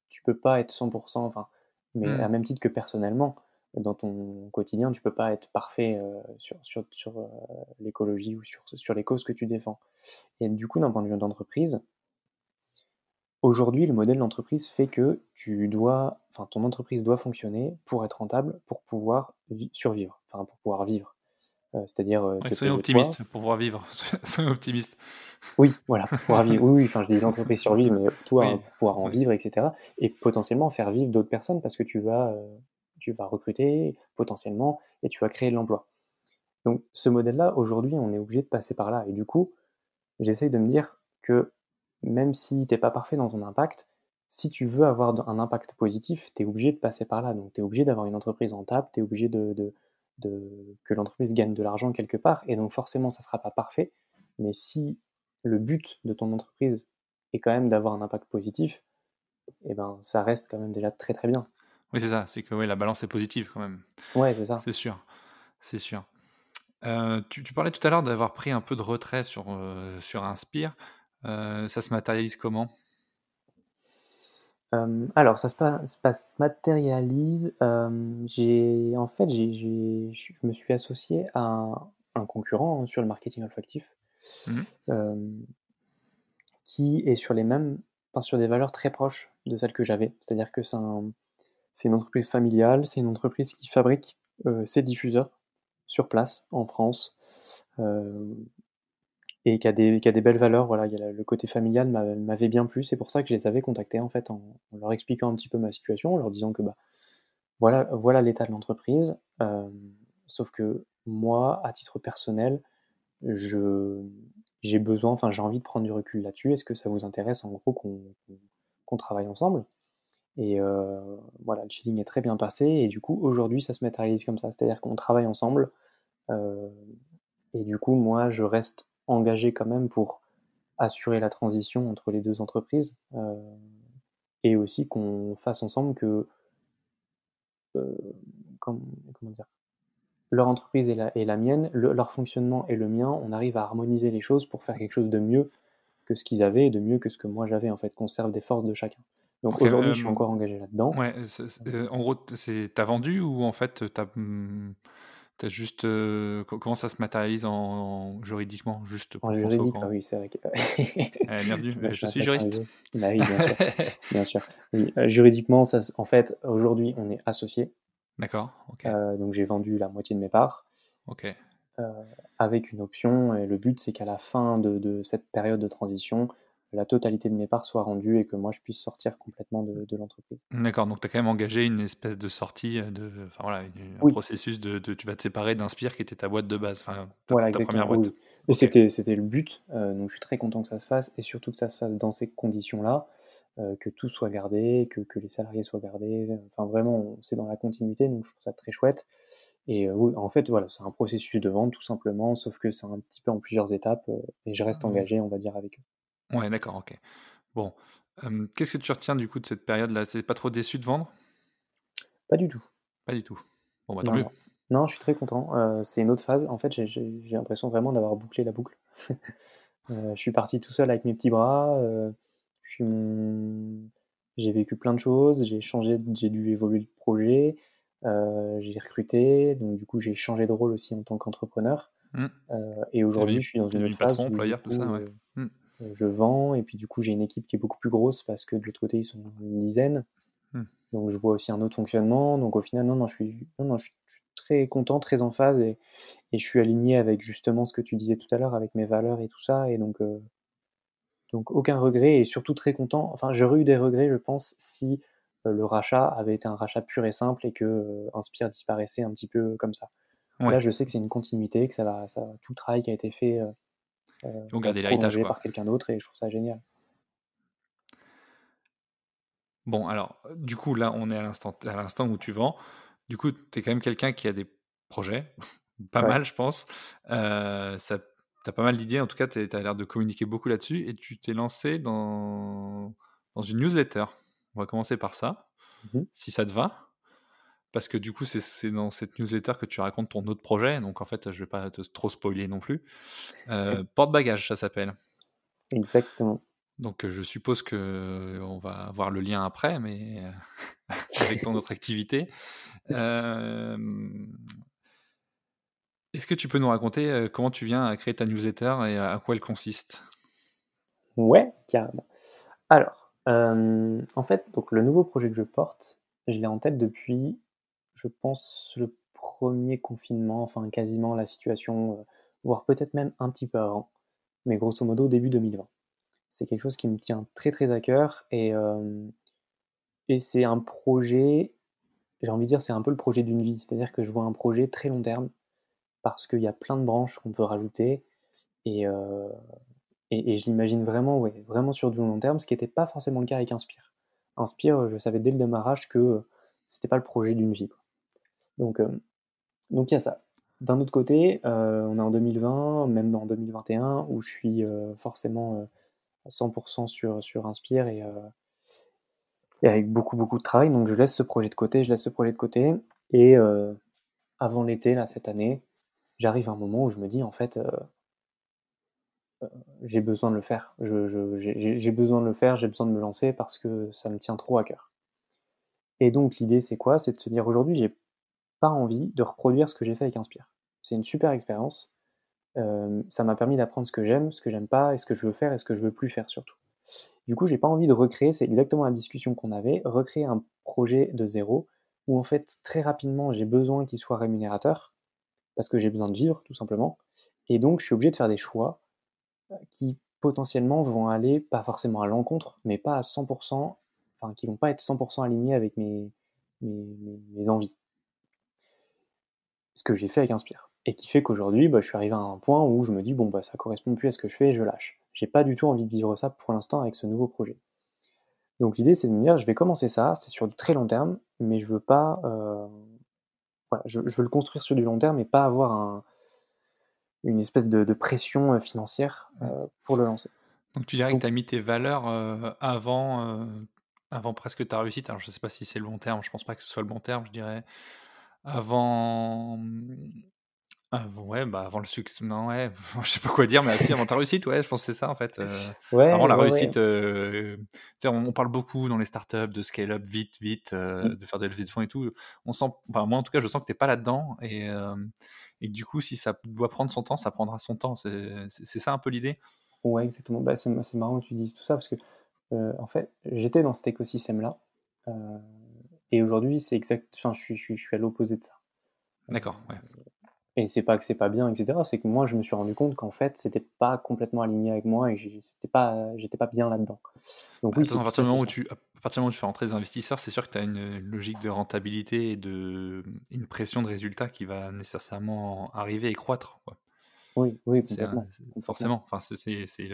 tu peux pas être 100 enfin, mais à mmh. même titre que personnellement, dans ton quotidien, tu peux pas être parfait, sur sur sur, l'écologie ou sur sur les causes que tu défends et du coup, d'un point de vue d'entreprise Aujourd'hui, le modèle d'entreprise fait que tu dois, enfin, ton entreprise doit fonctionner pour être rentable, pour pouvoir survivre, enfin, pour pouvoir vivre. Euh, c'est-à-dire. Euh, soyez optimiste pour pouvoir vivre. soyez optimiste. Oui, voilà, pour pouvoir vivre. Oui, enfin, je dis l'entreprise survivre, mais toi, pour pouvoir en vivre, etc. Et potentiellement faire vivre d'autres personnes parce que tu vas, euh, tu vas recruter potentiellement et tu vas créer de l'emploi. Donc, ce modèle-là, aujourd'hui, on est obligé de passer par là. Et du coup, j'essaye de me dire que même si tu n'es pas parfait dans ton impact, si tu veux avoir un impact positif, tu es obligé de passer par là. Donc tu es obligé d'avoir une entreprise rentable, tu es obligé de, que l'entreprise gagne de l'argent quelque part. Et donc forcément, ça ne sera pas parfait. Mais si le but de ton entreprise est quand même d'avoir un impact positif, eh ben, ça reste quand même déjà très très bien. Oui, c'est ça. C'est que la balance est positive quand même. Ouais, c'est ça. C'est sûr. C'est sûr. Euh, tu, parlais tout à l'heure d'avoir pris un peu de retrait sur, euh, sur Inspire. Euh, ça se matérialise comment? Euh, alors, ça se, passe, matérialise. Euh, j'ai, en fait, j'ai, je me suis associé à un, concurrent hein, sur le marketing olfactif, mmh qui est sur les mêmes, enfin, sur des valeurs très proches de celles que j'avais. C'est-à-dire que c'est, c'est une entreprise familiale, c'est une entreprise qui fabrique ses diffuseurs sur place en France et qui a des, qui des belles valeurs. Voilà, a le côté familial m'avait bien plu. C'est pour ça que je les avais contactés en fait en, leur expliquant un petit peu ma situation, en leur disant que bah, voilà, voilà l'état de l'entreprise. Euh, sauf que moi, à titre personnel, je j'ai besoin, enfin j'ai envie de prendre du recul là-dessus. Est-ce que ça vous intéresse en gros qu'on travaille ensemble? Et euh, voilà, le feeling est très bien passé. Et du coup, aujourd'hui, ça se matérialise comme ça. C'est-à-dire qu'on travaille ensemble. Euh, et du coup, moi, je reste engagé quand même pour assurer la transition entre les deux entreprises euh, et aussi qu'on fasse ensemble que euh, comment, dire leur entreprise et la, et la mienne, leur fonctionnement et le mien, on arrive à harmoniser les choses pour faire quelque chose de mieux que ce qu'ils avaient et de mieux que ce que moi j'avais en fait, qu'on serve des forces de chacun. Donc aujourd'hui, je suis euh, encore engagé là-dedans. Ouais, en gros, t'as vendu ou en fait, t'as hmm, T'as juste euh, comment ça se matérialise en, juridiquement juste En juridique, oui, c'est vrai. Que... Eh, bienvenue, je suis juriste. Bah oui, bien sûr. bien sûr. Oui, euh, juridiquement, ça, en fait, aujourd'hui, on est associé. D'accord. Euh, donc j'ai vendu la moitié de mes parts. Ok. avec une option. Et le but, c'est qu'à la fin de, de, cette période de transition, la totalité de mes parts soit rendue et que moi je puisse sortir complètement de, de l'entreprise. D'accord, donc tu as quand même engagé une espèce de sortie, de, enfin voilà, un processus de, tu vas te séparer d'Inspire qui était ta boîte de base, enfin voilà, première boîte. Et c'était, c'était le but, donc je suis très content que ça se fasse et surtout que ça se fasse dans ces conditions-là. Euh, que tout soit gardé, que, que, les salariés soient gardés. Enfin, vraiment, c'est dans la continuité, donc je trouve ça très chouette. Et euh, en fait, voilà, c'est un processus de vente tout simplement, sauf que c'est un petit peu en plusieurs étapes euh, et je reste mmh engagé, on va dire, avec eux. Ouais, d'accord, ok. Bon, qu'est-ce que tu retiens du coup de cette période-là? C'est pas trop déçu de vendre? Pas du tout. Pas du tout. Bon, bah tant mieux. Non. je suis très content. c'est une autre phase. En fait, j'ai l'impression vraiment d'avoir bouclé la boucle. je suis parti tout seul avec mes petits bras. J'ai vécu plein de choses, j'ai changé, j'ai dû évoluer le projet, j'ai recruté, donc du coup j'ai changé de rôle aussi en tant qu'entrepreneur. Mmh. Et aujourd'hui, je suis dans une phase où tout ça, euh, mmh. Je vends et puis du coup j'ai une équipe qui est beaucoup plus grosse parce que de l'autre côté ils sont une dizaine. Mmh. Donc je vois aussi un autre fonctionnement. Donc au final, non, non, je suis, non, non, je suis très content, très en phase et, et, je suis aligné avec justement ce que tu disais tout à l'heure, avec mes valeurs et tout ça. Et donc, donc aucun regret et surtout très content. Enfin, j'aurais eu des regrets, je pense, si euh, le rachat avait été un rachat pur et simple et que euh, Inspire disparaissait un petit peu comme ça. Là, je sais que c'est une continuité, que ça va, ça, tout le travail qui a été fait euh, euh par quelqu'un d'autre et je trouve ça génial. Bon, alors, du coup, là, on est à l'instant où tu vends. Du coup, tu es quand même quelqu'un qui a des projets, pas mal, je pense. ça tu as pas mal d'idées, en tout cas, tu as l'air de communiquer beaucoup là-dessus, et tu t'es lancé dans, dans une newsletter. On va commencer par ça, mmh si ça te va. Parce que du coup, c'est dans cette newsletter que tu racontes ton autre projet, donc en fait, je vais pas te trop spoiler non plus. Euh, Porte-bagages, ça s'appelle. Exactement. Donc je suppose que on va avoir le lien après, mais avec ton autre activité. Euh, est-ce que tu peux nous raconter euh, comment tu viens à créer ta newsletter et à quoi elle consiste? Ouais, carrément. Alors, euh, en fait, donc le nouveau projet que je porte, je l'ai en tête depuis, je pense, le premier confinement, enfin quasiment la situation, euh, voire peut-être même un petit peu avant, mais grosso modo début 2020. C'est quelque chose qui me tient très très à cœur et, et c'est un projet, j'ai envie de dire, c'est un peu le projet d'une vie, c'est-à-dire que je vois un projet très long terme parce qu'il y a plein de branches qu'on peut rajouter et, euh, et, je l'imagine vraiment, ouais, vraiment sur du long terme, ce qui n'était pas forcément le cas avec Inspire. Inspire, je savais dès le démarrage que c'était pas le projet d'une vie. Donc, euh, donc il y a ça. D'un autre côté, euh, on est en 2020, même en 2021, où je suis forcément à 100% sur, Inspire et, et, avec beaucoup beaucoup de travail. Donc je laisse ce projet de côté, je laisse ce projet de côté. Et avant l'été, là, cette année, j'arrive à un moment où je me dis en fait, euh, euh, j'ai besoin de le faire. j'ai besoin de le faire, j'ai besoin de me lancer parce que ça me tient trop à cœur. Et donc l'idée c'est quoi? C'est de se dire aujourd'hui j'ai pas envie de reproduire ce que j'ai fait avec Inspire. C'est une super expérience. Euh, ça m'a permis d'apprendre ce que j'aime, ce que j'aime pas, et ce que je veux faire et ce que je veux plus faire surtout. Du coup, j'ai pas envie de recréer, c'est exactement la discussion qu'on avait, recréer un projet de zéro où en fait très rapidement j'ai besoin qu'il soit rémunérateur parce que j'ai besoin de vivre, tout simplement. Et donc, je suis obligé de faire des choix euh, qui potentiellement vont aller, pas forcément à l'encontre, mais pas à 100%, enfin, qui vont pas être 100% alignés avec mes, mes, envies. Ce que j'ai fait avec Inspire. Et qui fait qu'aujourd'hui, bah, je suis arrivé à un point où je me dis, bon, bah, ça correspond plus à ce que je fais, je lâche. J'ai pas du tout envie de vivre ça pour l'instant avec ce nouveau projet. Donc l'idée, c'est de me dire, je vais commencer ça, c'est sur du très long terme, mais je veux pas euh, je, veux le construire sur du long terme et pas avoir une espèce de, pression euh, financière euh, pour le lancer. Donc tu dirais que tu as mis tes valeurs euh, avant, avant presque ta réussite. Alors je ne sais pas si c'est le long terme, je ne pense pas que ce soit le bon terme, je dirais. Avant, avant, ouais, bah avant le succès, non, ouais, je sais pas quoi dire, mais aussi avant ta réussite, ouais, je pense que c'est ça en fait. Euh, ouais, avant la réussite, euh, on, on, parle beaucoup dans les startups de scale up vite, vite, euh, mmh. de faire des levées de fonds et tout. On sent, enfin, moi en tout cas, je sens que t'es pas là-dedans et, et du coup, si ça doit prendre son temps, ça prendra son temps. C'est ça un peu l'idée. Ouais, exactement. Bah, c'est marrant que tu dises tout ça parce que en fait, j'étais dans cet écosystème-là et aujourd'hui, c'est exact. Enfin, je suis, je suis, je suis à l'opposé de ça. D'accord. Ouais Et c'est pas que c'est pas bien, etc. C'est que moi, je me suis rendu compte qu'en fait, c'était pas complètement aligné avec moi et c'était pas, j'étais pas bien là-dedans. Donc, oui, à partir du moment où tu, à partir du moment où tu fais rentrer des investisseurs, c'est sûr que tu as une logique de rentabilité et de, une pression de résultat qui va nécessairement arriver et croître. Oui, oui, complètement. Forcément. Enfin, c'est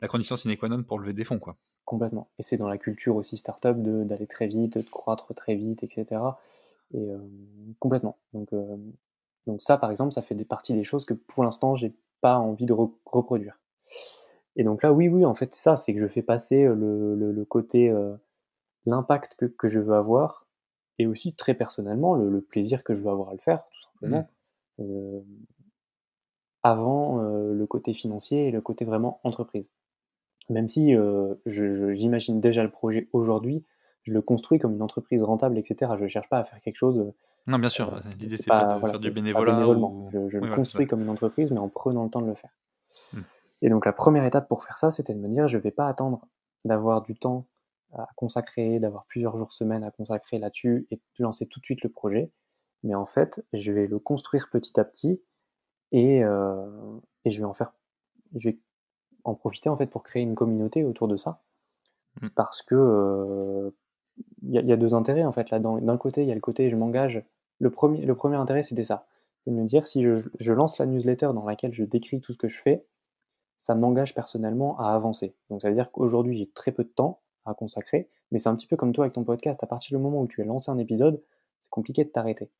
la condition sine qua non pour lever des fonds, quoi. Complètement. Et c'est dans la culture aussi startup d'aller très vite, de croître très vite, etc. Et euh, complètement. Donc, euh, donc ça, par exemple, ça fait des parties des choses que pour l'instant, j'ai pas envie de reproduire. Et donc là, oui, oui, en fait, c'est ça, c'est que je fais passer euh, le, côté, euh, l'impact que, je veux avoir, et aussi très personnellement, le, plaisir que je veux avoir à le faire, tout simplement, mmh. Euh, avant le côté financier et le côté vraiment entreprise. Même si j'imagine déjà le projet aujourd'hui, je le construis comme une entreprise rentable, etc. Je ne cherche pas à faire quelque chose non, bien sûr. Euh, L'idée, c'est pas, de faire du bénévolat. Je, le construis comme une entreprise, mais en prenant le temps de le faire. Hmm. Et donc, la première étape pour faire ça, c'était de me dire je ne vais pas attendre d'avoir du temps à consacrer, d'avoir plusieurs jours, semaines à consacrer là-dessus et de lancer tout de suite le projet. Mais en fait, je vais le construire petit à petit et, euh, et je vais en faire. Je vais en profiter en fait pour créer une communauté autour de ça. Hmm. Parce que euh, il y, a deux intérêts en fait là. D'un côté, il y a le côté je m'engage le premier, le premier intérêt, c'était ça. C'est de me dire, si je, lance la newsletter dans laquelle je décris tout ce que je fais, ça m'engage personnellement à avancer. Donc ça veut dire qu'aujourd'hui, j'ai très peu de temps à consacrer, mais c'est un petit peu comme toi avec ton podcast. À partir du moment où tu as lancé un épisode, c'est compliqué de t'arrêter.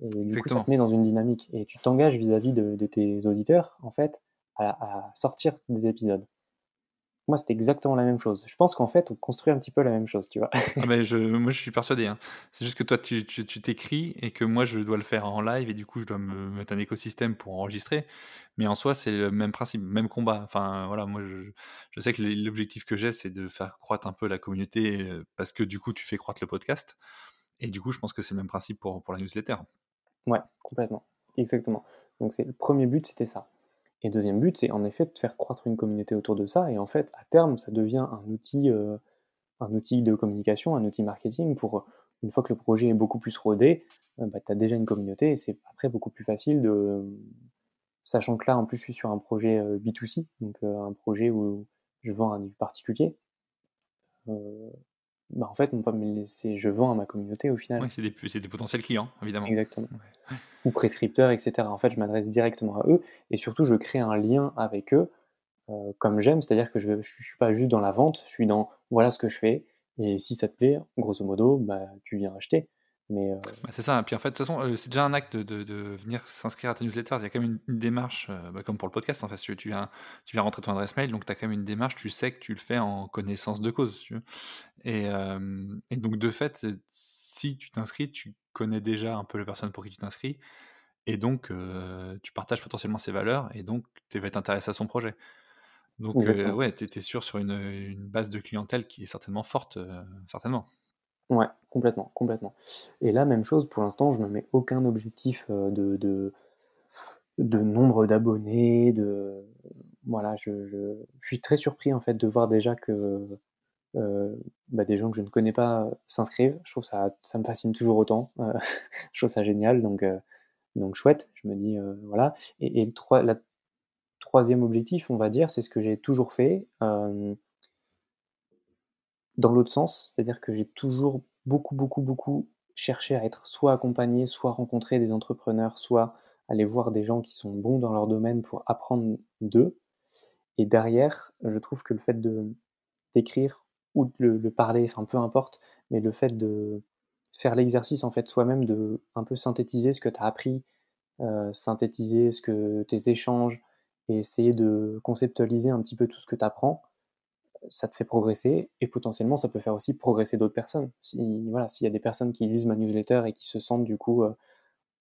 Et du coup, ça te met dans une dynamique. Et tu t'engages vis-à-vis de, tes auditeurs, en fait, à sortir des épisodes. Moi, c'était exactement la même chose. Je pense qu'en fait, on construit un petit peu la même chose, tu vois. Ah je, moi, je suis persuadé. Hein. C'est juste que toi, tu t'écris et que moi, je dois le faire en live et du coup, je dois me mettre un écosystème pour enregistrer. Mais en soi, c'est le même principe, même combat. Enfin, voilà, moi, je, je sais que l'objectif que j'ai, c'est de faire croître un peu la communauté euh, parce que du coup, tu fais croître le podcast. Et du coup, je pense que c'est le même principe pour, pour la newsletter. Ouais, complètement. Exactement. Donc, c'est le premier but, c'était ça. Et deuxième but, c'est en effet de faire croître une communauté autour de ça. Et en fait, à terme, ça devient un outil, euh, de communication, un outil marketing pour, une fois que le projet est beaucoup plus rodé, euh, bah, tu déjà une communauté et c'est après beaucoup plus facile de. Sachant que là, en plus, je suis sur un projet euh, B2C, donc un projet où je vends à du particulier bah, en fait, je vends à ma communauté au final. C'est des, potentiels clients, évidemment. Exactement. Ou prescripteurs, etc. En fait, je m'adresse directement à eux et surtout, je crée un lien avec eux euh, comme j'aime, c'est-à-dire que je ne suis pas juste dans la vente, je suis dans voilà ce que je fais et si ça te plaît, grosso modo, bah, tu viens acheter. Mais euh, bah, c'est ça. Puis en fait, de toute façon, euh, c'est déjà un acte de, de, venir s'inscrire à ta newsletter. Il y a quand même une, démarche, euh, bah, comme pour le podcast. En fait, tu, tu, viens, tu viens rentrer ton adresse mail, donc tu as quand même une démarche. Tu sais que tu le fais en connaissance de cause. Et, et, donc, de fait, si tu t'inscris, tu connais déjà un peu la personne pour qui tu t'inscris. Et donc, tu partages potentiellement ses valeurs. Et donc, tu vas être intéressé à son projet. Donc, ouais, tu es, sûr sur une, une, base de clientèle qui est certainement forte, certainement. Ouais, complètement, complètement. Et là, même chose, pour l'instant, je ne me mets aucun objectif euh, de, de, nombre d'abonnés, de voilà, je, je, suis très surpris en fait de voir déjà que euh, bah, des gens que je ne connais pas s'inscrivent. Je trouve ça, ça me fascine toujours autant. Euh, je trouve ça génial, donc, donc chouette. Je me dis voilà. Et, le la troisième objectif, on va dire, c'est ce que j'ai toujours fait dans l'autre sens, c'est-à-dire que j'ai toujours beaucoup, beaucoup, beaucoup cherché à être soit accompagné, soit rencontrer des entrepreneurs, soit aller voir des gens qui sont bons dans leur domaine pour apprendre d'eux. Et derrière, je trouve que le fait de d'écrire ou de le, parler, enfin peu importe, mais le fait de faire l'exercice en fait soi-même de un peu synthétiser ce que tu as appris, euh, synthétiser ce que tes échanges et essayer de conceptualiser un petit peu tout ce que tu apprends, ça te fait progresser et potentiellement ça peut faire aussi progresser d'autres personnes. Si voilà, s'il y a des personnes qui lisent ma newsletter et qui se sentent du coup, euh,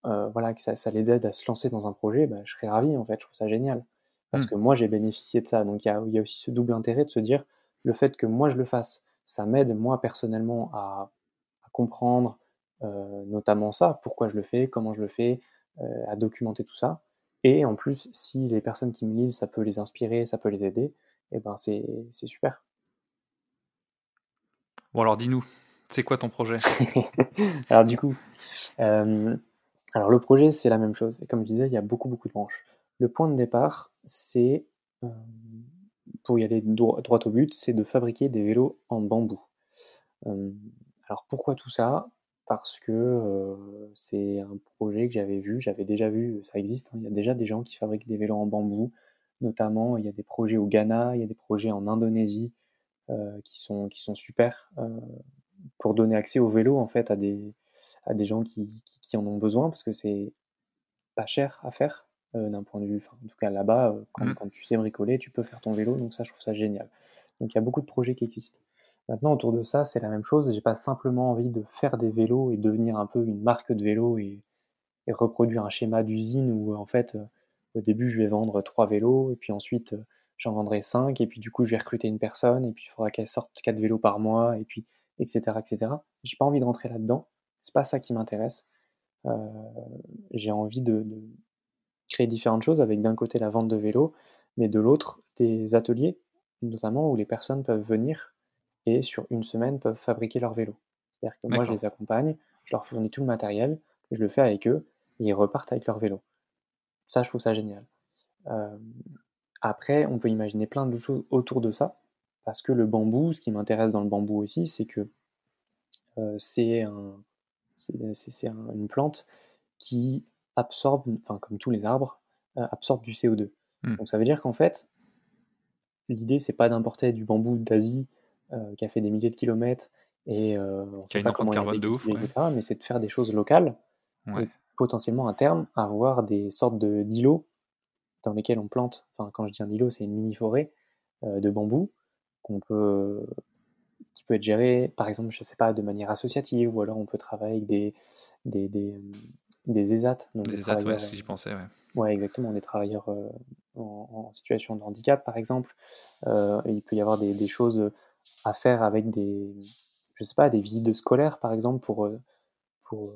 euh, voilà, que ça, les aide à se lancer dans un projet, bah, je serais ravi en fait. Je trouve ça génial parce mmh. que moi j'ai bénéficié de ça. Donc il y a, aussi ce double intérêt de se dire le fait que moi je le fasse, ça m'aide moi personnellement à, comprendre euh, notamment ça, pourquoi je le fais, comment je le fais, à documenter tout ça. Et en plus, si les personnes qui me lisent, ça peut les inspirer, ça peut les aider, et ben c'est super. Bon alors dis-nous, c'est quoi ton projet? Alors du coup, euh, Alors le projet, c'est la même chose. Et comme je disais, il y a beaucoup, beaucoup de branches. Le point de départ, c'est, euh, pour y aller droit, au but, c'est de fabriquer des vélos en bambou. Euh, alors pourquoi tout ça? Parce que c'est un projet que j'avais vu, j'avais déjà vu, ça existe, hein. il y a déjà des gens qui fabriquent des vélos en bambou, notamment il y a des projets au Ghana, il y a des projets en Indonésie qui, sont, qui sont super pour donner accès au vélo en fait à des, à des gens qui, qui, en ont besoin parce que c'est pas cher à faire euh, d'un point de vue, en tout cas là-bas, euh, quand, mmh. quand, tu sais bricoler, tu peux faire ton vélo, donc ça je trouve ça génial. Donc il y a beaucoup de projets qui existent. Maintenant autour de ça, c'est la même chose, j'ai pas simplement envie de faire des vélos et devenir un peu une marque de vélo et, et reproduire un schéma d'usine où en fait euh, au début je vais vendre trois vélos et puis ensuite j'en vendrai cinq et puis du coup je vais recruter une personne et puis il faudra qu'elle sorte quatre vélos par mois et puis etc etc. J'ai pas envie de rentrer là-dedans. C'est pas ça qui m'intéresse. Euh, j'ai envie de, créer différentes choses avec d'un côté la vente de vélos, mais de l'autre des ateliers, notamment où les personnes peuvent venir et sur une semaine peuvent fabriquer leur vélo. C'est-à-dire que moi je les accompagne, je leur fournis tout le matériel, je le fais avec eux et ils repartent avec leur vélo. Ça, je trouve ça génial. Euh, après, on peut imaginer plein de choses autour de ça, parce que le bambou, ce qui m'intéresse dans le bambou aussi, c'est que euh, c'est un, c'est une plante qui absorbe, enfin comme tous les arbres, euh, absorbe du CO2. Mmh. Donc ça veut dire qu'en fait, l'idée c'est pas d'importer du bambou d'Asie qui a fait des milliers de kilomètres et on sait pas comment carbone de ouf, etc. Mais c'est de faire des choses locales et potentiellement à terme avoir des sortes de d'îlots dans lesquels on plante. Enfin quand je dis un îlot, c'est une mini forêt de bambou qu'on peut qui peut être géré, par exemple, je sais pas, de manière associative, ou alors on peut travailler avec des, des, des, euh, des ESAT. Donc des ESAT, ouais, j'y pensais, ouais. Ouais, exactement, des travailleurs euh, en, situation de handicap, par exemple. Euh, il peut y avoir des, des, choses à faire avec des, je sais pas, des visites scolaires, par exemple, pour, pour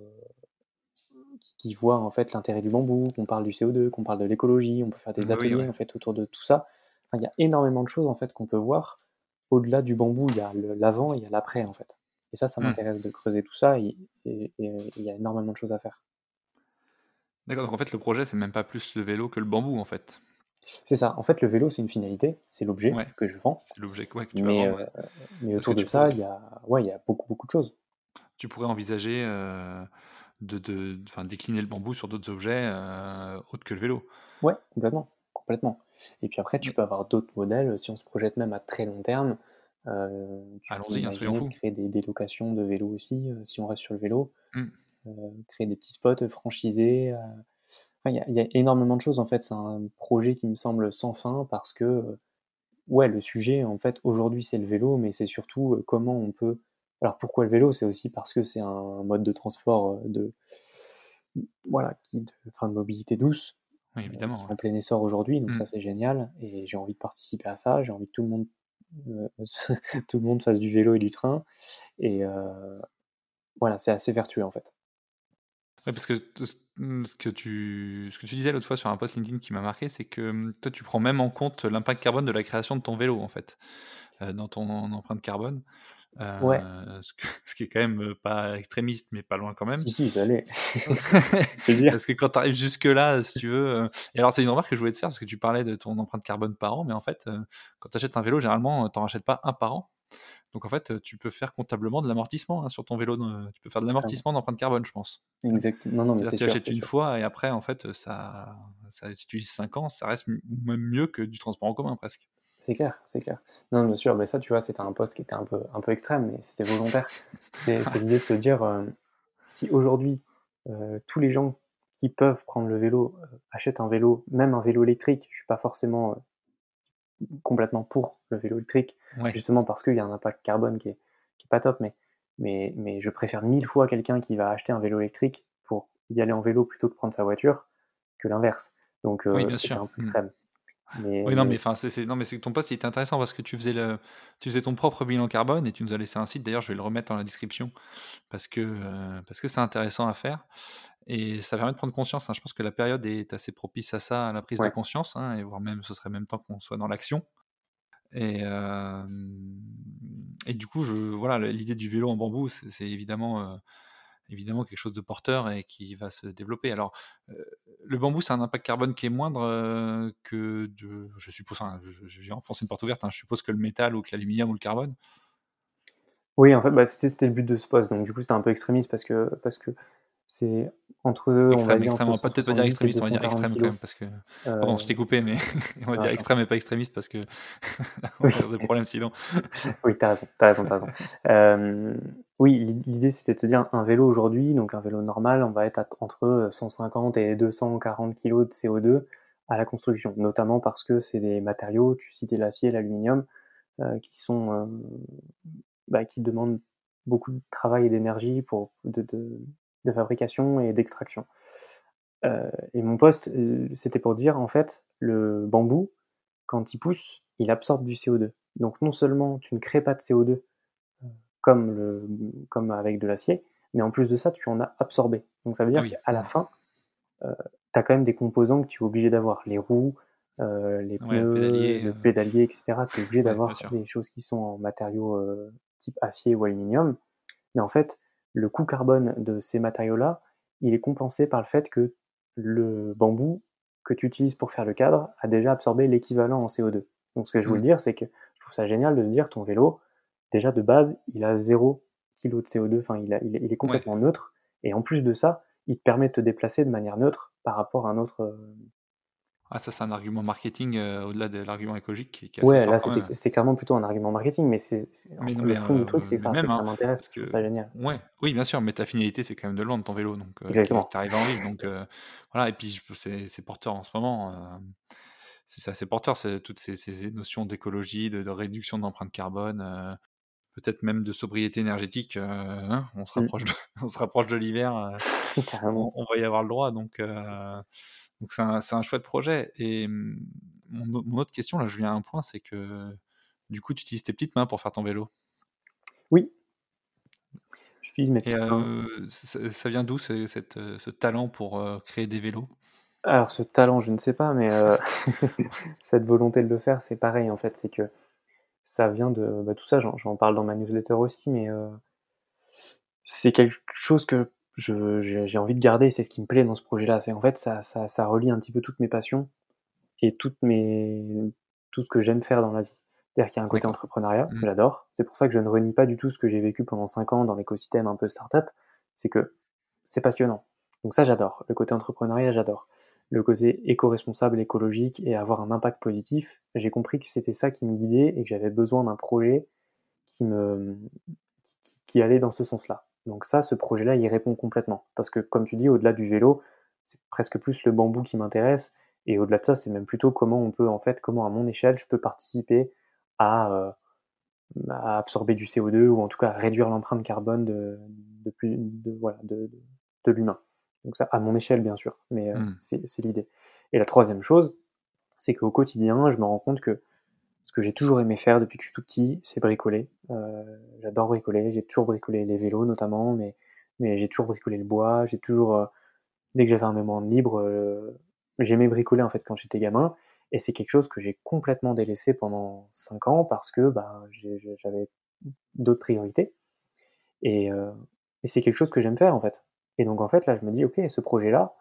qui voient en fait l'intérêt du bambou, qu'on parle du CO2, qu'on parle de l'écologie, on peut faire des bah ateliers en fait autour de tout ça. il y a énormément de choses en fait qu'on peut voir au-delà du bambou, il y a l'avant et il y a l'après, en fait. Et ça, ça mmh. m'intéresse de creuser tout ça, et, il y a énormément de choses à faire. D'accord, donc en fait, le projet, c'est même pas plus le vélo que le bambou, en fait. C'est ça. En fait, le vélo, c'est une finalité, c'est l'objet que je vends. C'est l'objet que tu mais, vas vendre. Euh, mais autour de ça, il y, a, ouais, y a beaucoup, beaucoup de choses. Tu pourrais envisager euh, de, de décliner le bambou sur d'autres objets euh, autres que le vélo. Ouais, complètement complètement. Et puis après, tu peux avoir d'autres modèles, si on se projette même à très long terme. Euh, Allons-y, hein, soyons fous. Créer des, locations de vélos aussi, euh, si on reste sur le vélo. Euh, créer des petits spots franchisés. il y, a énormément de choses en fait. C'est un projet qui me semble sans fin parce que, ouais, le sujet en fait aujourd'hui c'est le vélo, mais c'est surtout comment on peut. Alors pourquoi le vélo? C'est aussi parce que c'est un mode de transport de, voilà, qui, de, enfin, de mobilité douce. Oui, évidemment. en plein essor aujourd'hui, donc ça mmh. c'est génial. Et j'ai envie de participer à ça. J'ai envie que tout le monde, euh, tout le monde fasse du vélo et du train. Et euh, voilà, c'est assez vertueux en fait. Ouais, parce que mmh, ce que tu, ce que tu disais l'autre fois sur un post LinkedIn qui m'a marqué, c'est que mmh, toi tu prends même en compte l'impact carbone de la création de ton vélo en fait, euh, dans ton empreinte carbone. Ouais. Euh, ce, qui est quand même euh, pas extrémiste, mais pas loin quand même. Si, si, ça l'est. parce que quand tu arrives jusque-là, si tu veux. Euh, et alors, c'est une remarque que je voulais te faire, parce que tu parlais de ton empreinte carbone par an, mais en fait, quand tu achètes un vélo, généralement, tu n'en rachètes pas un par an. Donc en fait, tu peux faire comptablement de l'amortissement hein, sur ton vélo. Tu peux faire de l'amortissement d'empreinte carbone, je pense. Exactement. Non, non, mais c'est Tu achètes une fois et après, en fait, ça, ça, si tu utilises 5 ans, ça reste même mieux que du transport en commun presque. C'est clair, c'est clair. Non, bien sûr, mais ça, tu vois, c'était un poste qui était un peu, un peu extrême, mais c'était volontaire. c'est l'idée de se dire, euh, si aujourd'hui, euh, tous les gens qui peuvent prendre le vélo euh, achètent un vélo, même un vélo électrique, je suis pas forcément complètement pour le vélo électrique, justement parce qu'il y a un impact carbone qui est, qui est pas top, mais, mais, mais je préfère mille fois quelqu'un qui va acheter un vélo électrique pour y aller en vélo plutôt que prendre sa voiture que l'inverse. Donc, c'est un peu mmh. Oui, non, mais enfin, c'est, non, mais c'est que ton poste il était intéressant parce que tu faisais le, tu faisais ton propre bilan carbone et tu nous as laissé un site. D'ailleurs, je vais le remettre dans la description parce que euh, parce que c'est intéressant à faire et ça permet de prendre conscience. Hein. Je pense que la période est assez propice à ça, à la prise de conscience, hein, et voire même ce serait même temps qu'on soit dans l'action. Et euh, et du coup, je voilà, l'idée du vélo en bambou, c'est, évidemment euh, évidemment quelque chose de porteur et qui va se développer. Alors, le bambou, c'est un impact carbone qui est moindre que de, je suppose, je, je, vais enfoncer une porte ouverte, hein, je suppose que le métal ou que l'aluminium ou le carbone? Oui, en fait, bah, c'était le but de ce poste, donc du coup, c'était un peu extrémiste parce que parce que c'est entre eux, on va dire peut-être pas dire extrémiste, on va dire extrême quand même, parce que pardon, je t'ai coupé, mais on va dire extrême et pas extrémiste parce que on va avoir des problèmes sinon. Oui, tu as raison, tu raison, raison. oui, l'idée, c'était de se dire un vélo aujourd'hui, donc un vélo normal, on va être entre 150 et 240 kg de CO2 à la construction, notamment parce que c'est des matériaux, tu citais l'acier, l'aluminium, qui sont bah, qui demandent beaucoup de travail et d'énergie pour de, de, de, fabrication et d'extraction. Euh, et mon poste, euh, c'était pour dire, en fait, le bambou, quand il pousse, il absorbe du CO2. Donc non seulement tu ne crées pas de CO2 euh, comme, le, comme avec de l'acier, mais en plus de ça, tu en as absorbé. Donc ça veut dire ah qu'à la fin, euh, tu as quand même des composants que tu es obligé d'avoir. Les roues, euh, les pneus, le pédalier, etc. Tu es obligé d'avoir des choses qui sont en matériaux type acier ou aluminium. Mais en fait, le coût carbone de ces matériaux-là, il est compensé par le fait que le bambou que tu utilises pour faire le cadre a déjà absorbé l'équivalent en CO2. Donc ce que je voulais mmh. dire, c'est que je trouve ça génial de se dire ton vélo, déjà de base, il a 0 kg de CO2, enfin il, il, est complètement neutre, et en plus de ça, il te permet de te déplacer de manière neutre par rapport à un autre, euh, ah, ça, c'est un argument marketing euh, au-delà de l'argument écologique qui, qui est assez Ouais, là, c'était clairement plutôt un argument marketing, mais c'est le fond du truc, c'est ça, ça hein, m'intéresse, c'est ça génial. Ouais, oui, bien sûr, mais ta finalité, c'est quand même de le vendre ton vélo, donc euh, tu arrives à en vivre, donc euh, voilà, et puis c'est porteur en ce moment, c'est assez porteur, c'est toutes ces, ces notions d'écologie, de, de, réduction d'empreinte carbone, peut-être même de sobriété énergétique, hein, on, se mmh. rapproche de, on se rapproche de l'hiver, on, on, va y avoir le droit, donc donc c'est un, un, chouette projet. Et mmh, mon, autre question, là je viens à un point, c'est que du coup tu utilises tes petites mains pour faire ton vélo? Oui. J'utilise mes petites mains. Ça, vient d'où ce, ce, talent pour créer des vélos? Alors ce talent, je ne sais pas, mais cette volonté de le faire, c'est pareil en fait. C'est que ça vient de bah, tout ça, j'en parle dans ma newsletter aussi, mais c'est quelque chose que j'ai envie de garder, c'est ce qui me plaît dans ce projet-là. C'est en fait, ça, ça, ça, relie un petit peu toutes mes passions et toutes mes, tout ce que j'aime faire dans la vie. C'est-à-dire qu'il y a un côté entrepreneuriat, mmh. j'adore. C'est pour ça que je ne renie pas du tout ce que j'ai vécu pendant 5 ans dans l'écosystème un peu startup. C'est que c'est passionnant. Donc ça, j'adore. Le côté entrepreneuriat, j'adore. Le côté éco-responsable, écologique et avoir un impact positif, j'ai compris que c'était ça qui me guidait et que j'avais besoin d'un projet qui me qui allait dans ce sens-là. Donc ça, ce projet-là, il répond complètement. Parce que comme tu dis, au-delà du vélo, c'est presque plus le bambou qui m'intéresse. Et au-delà de ça, c'est même plutôt comment on peut, en fait, comment à mon échelle, je peux participer à, euh, absorber du CO2 ou en tout cas réduire l'empreinte carbone de, de, de, voilà, de, de l'humain. Donc ça, à mon échelle, bien sûr, mais euh, mmh. c'est l'idée. Et la troisième chose, c'est qu'au quotidien, je me rends compte que ce que j'ai toujours aimé faire depuis que je suis tout petit, c'est bricoler. Euh, j'adore bricoler, j'ai toujours bricolé les vélos notamment, mais, mais j'ai toujours bricolé le bois, j'ai toujours, euh, dès que j'avais un moment libre, euh, j'aimais bricoler en fait quand j'étais gamin, et c'est quelque chose que j'ai complètement délaissé pendant 5 ans parce que bah, j'avais d'autres priorités, et, et c'est quelque chose que j'aime faire en fait. Et donc en fait là je me dis ok ce projet là,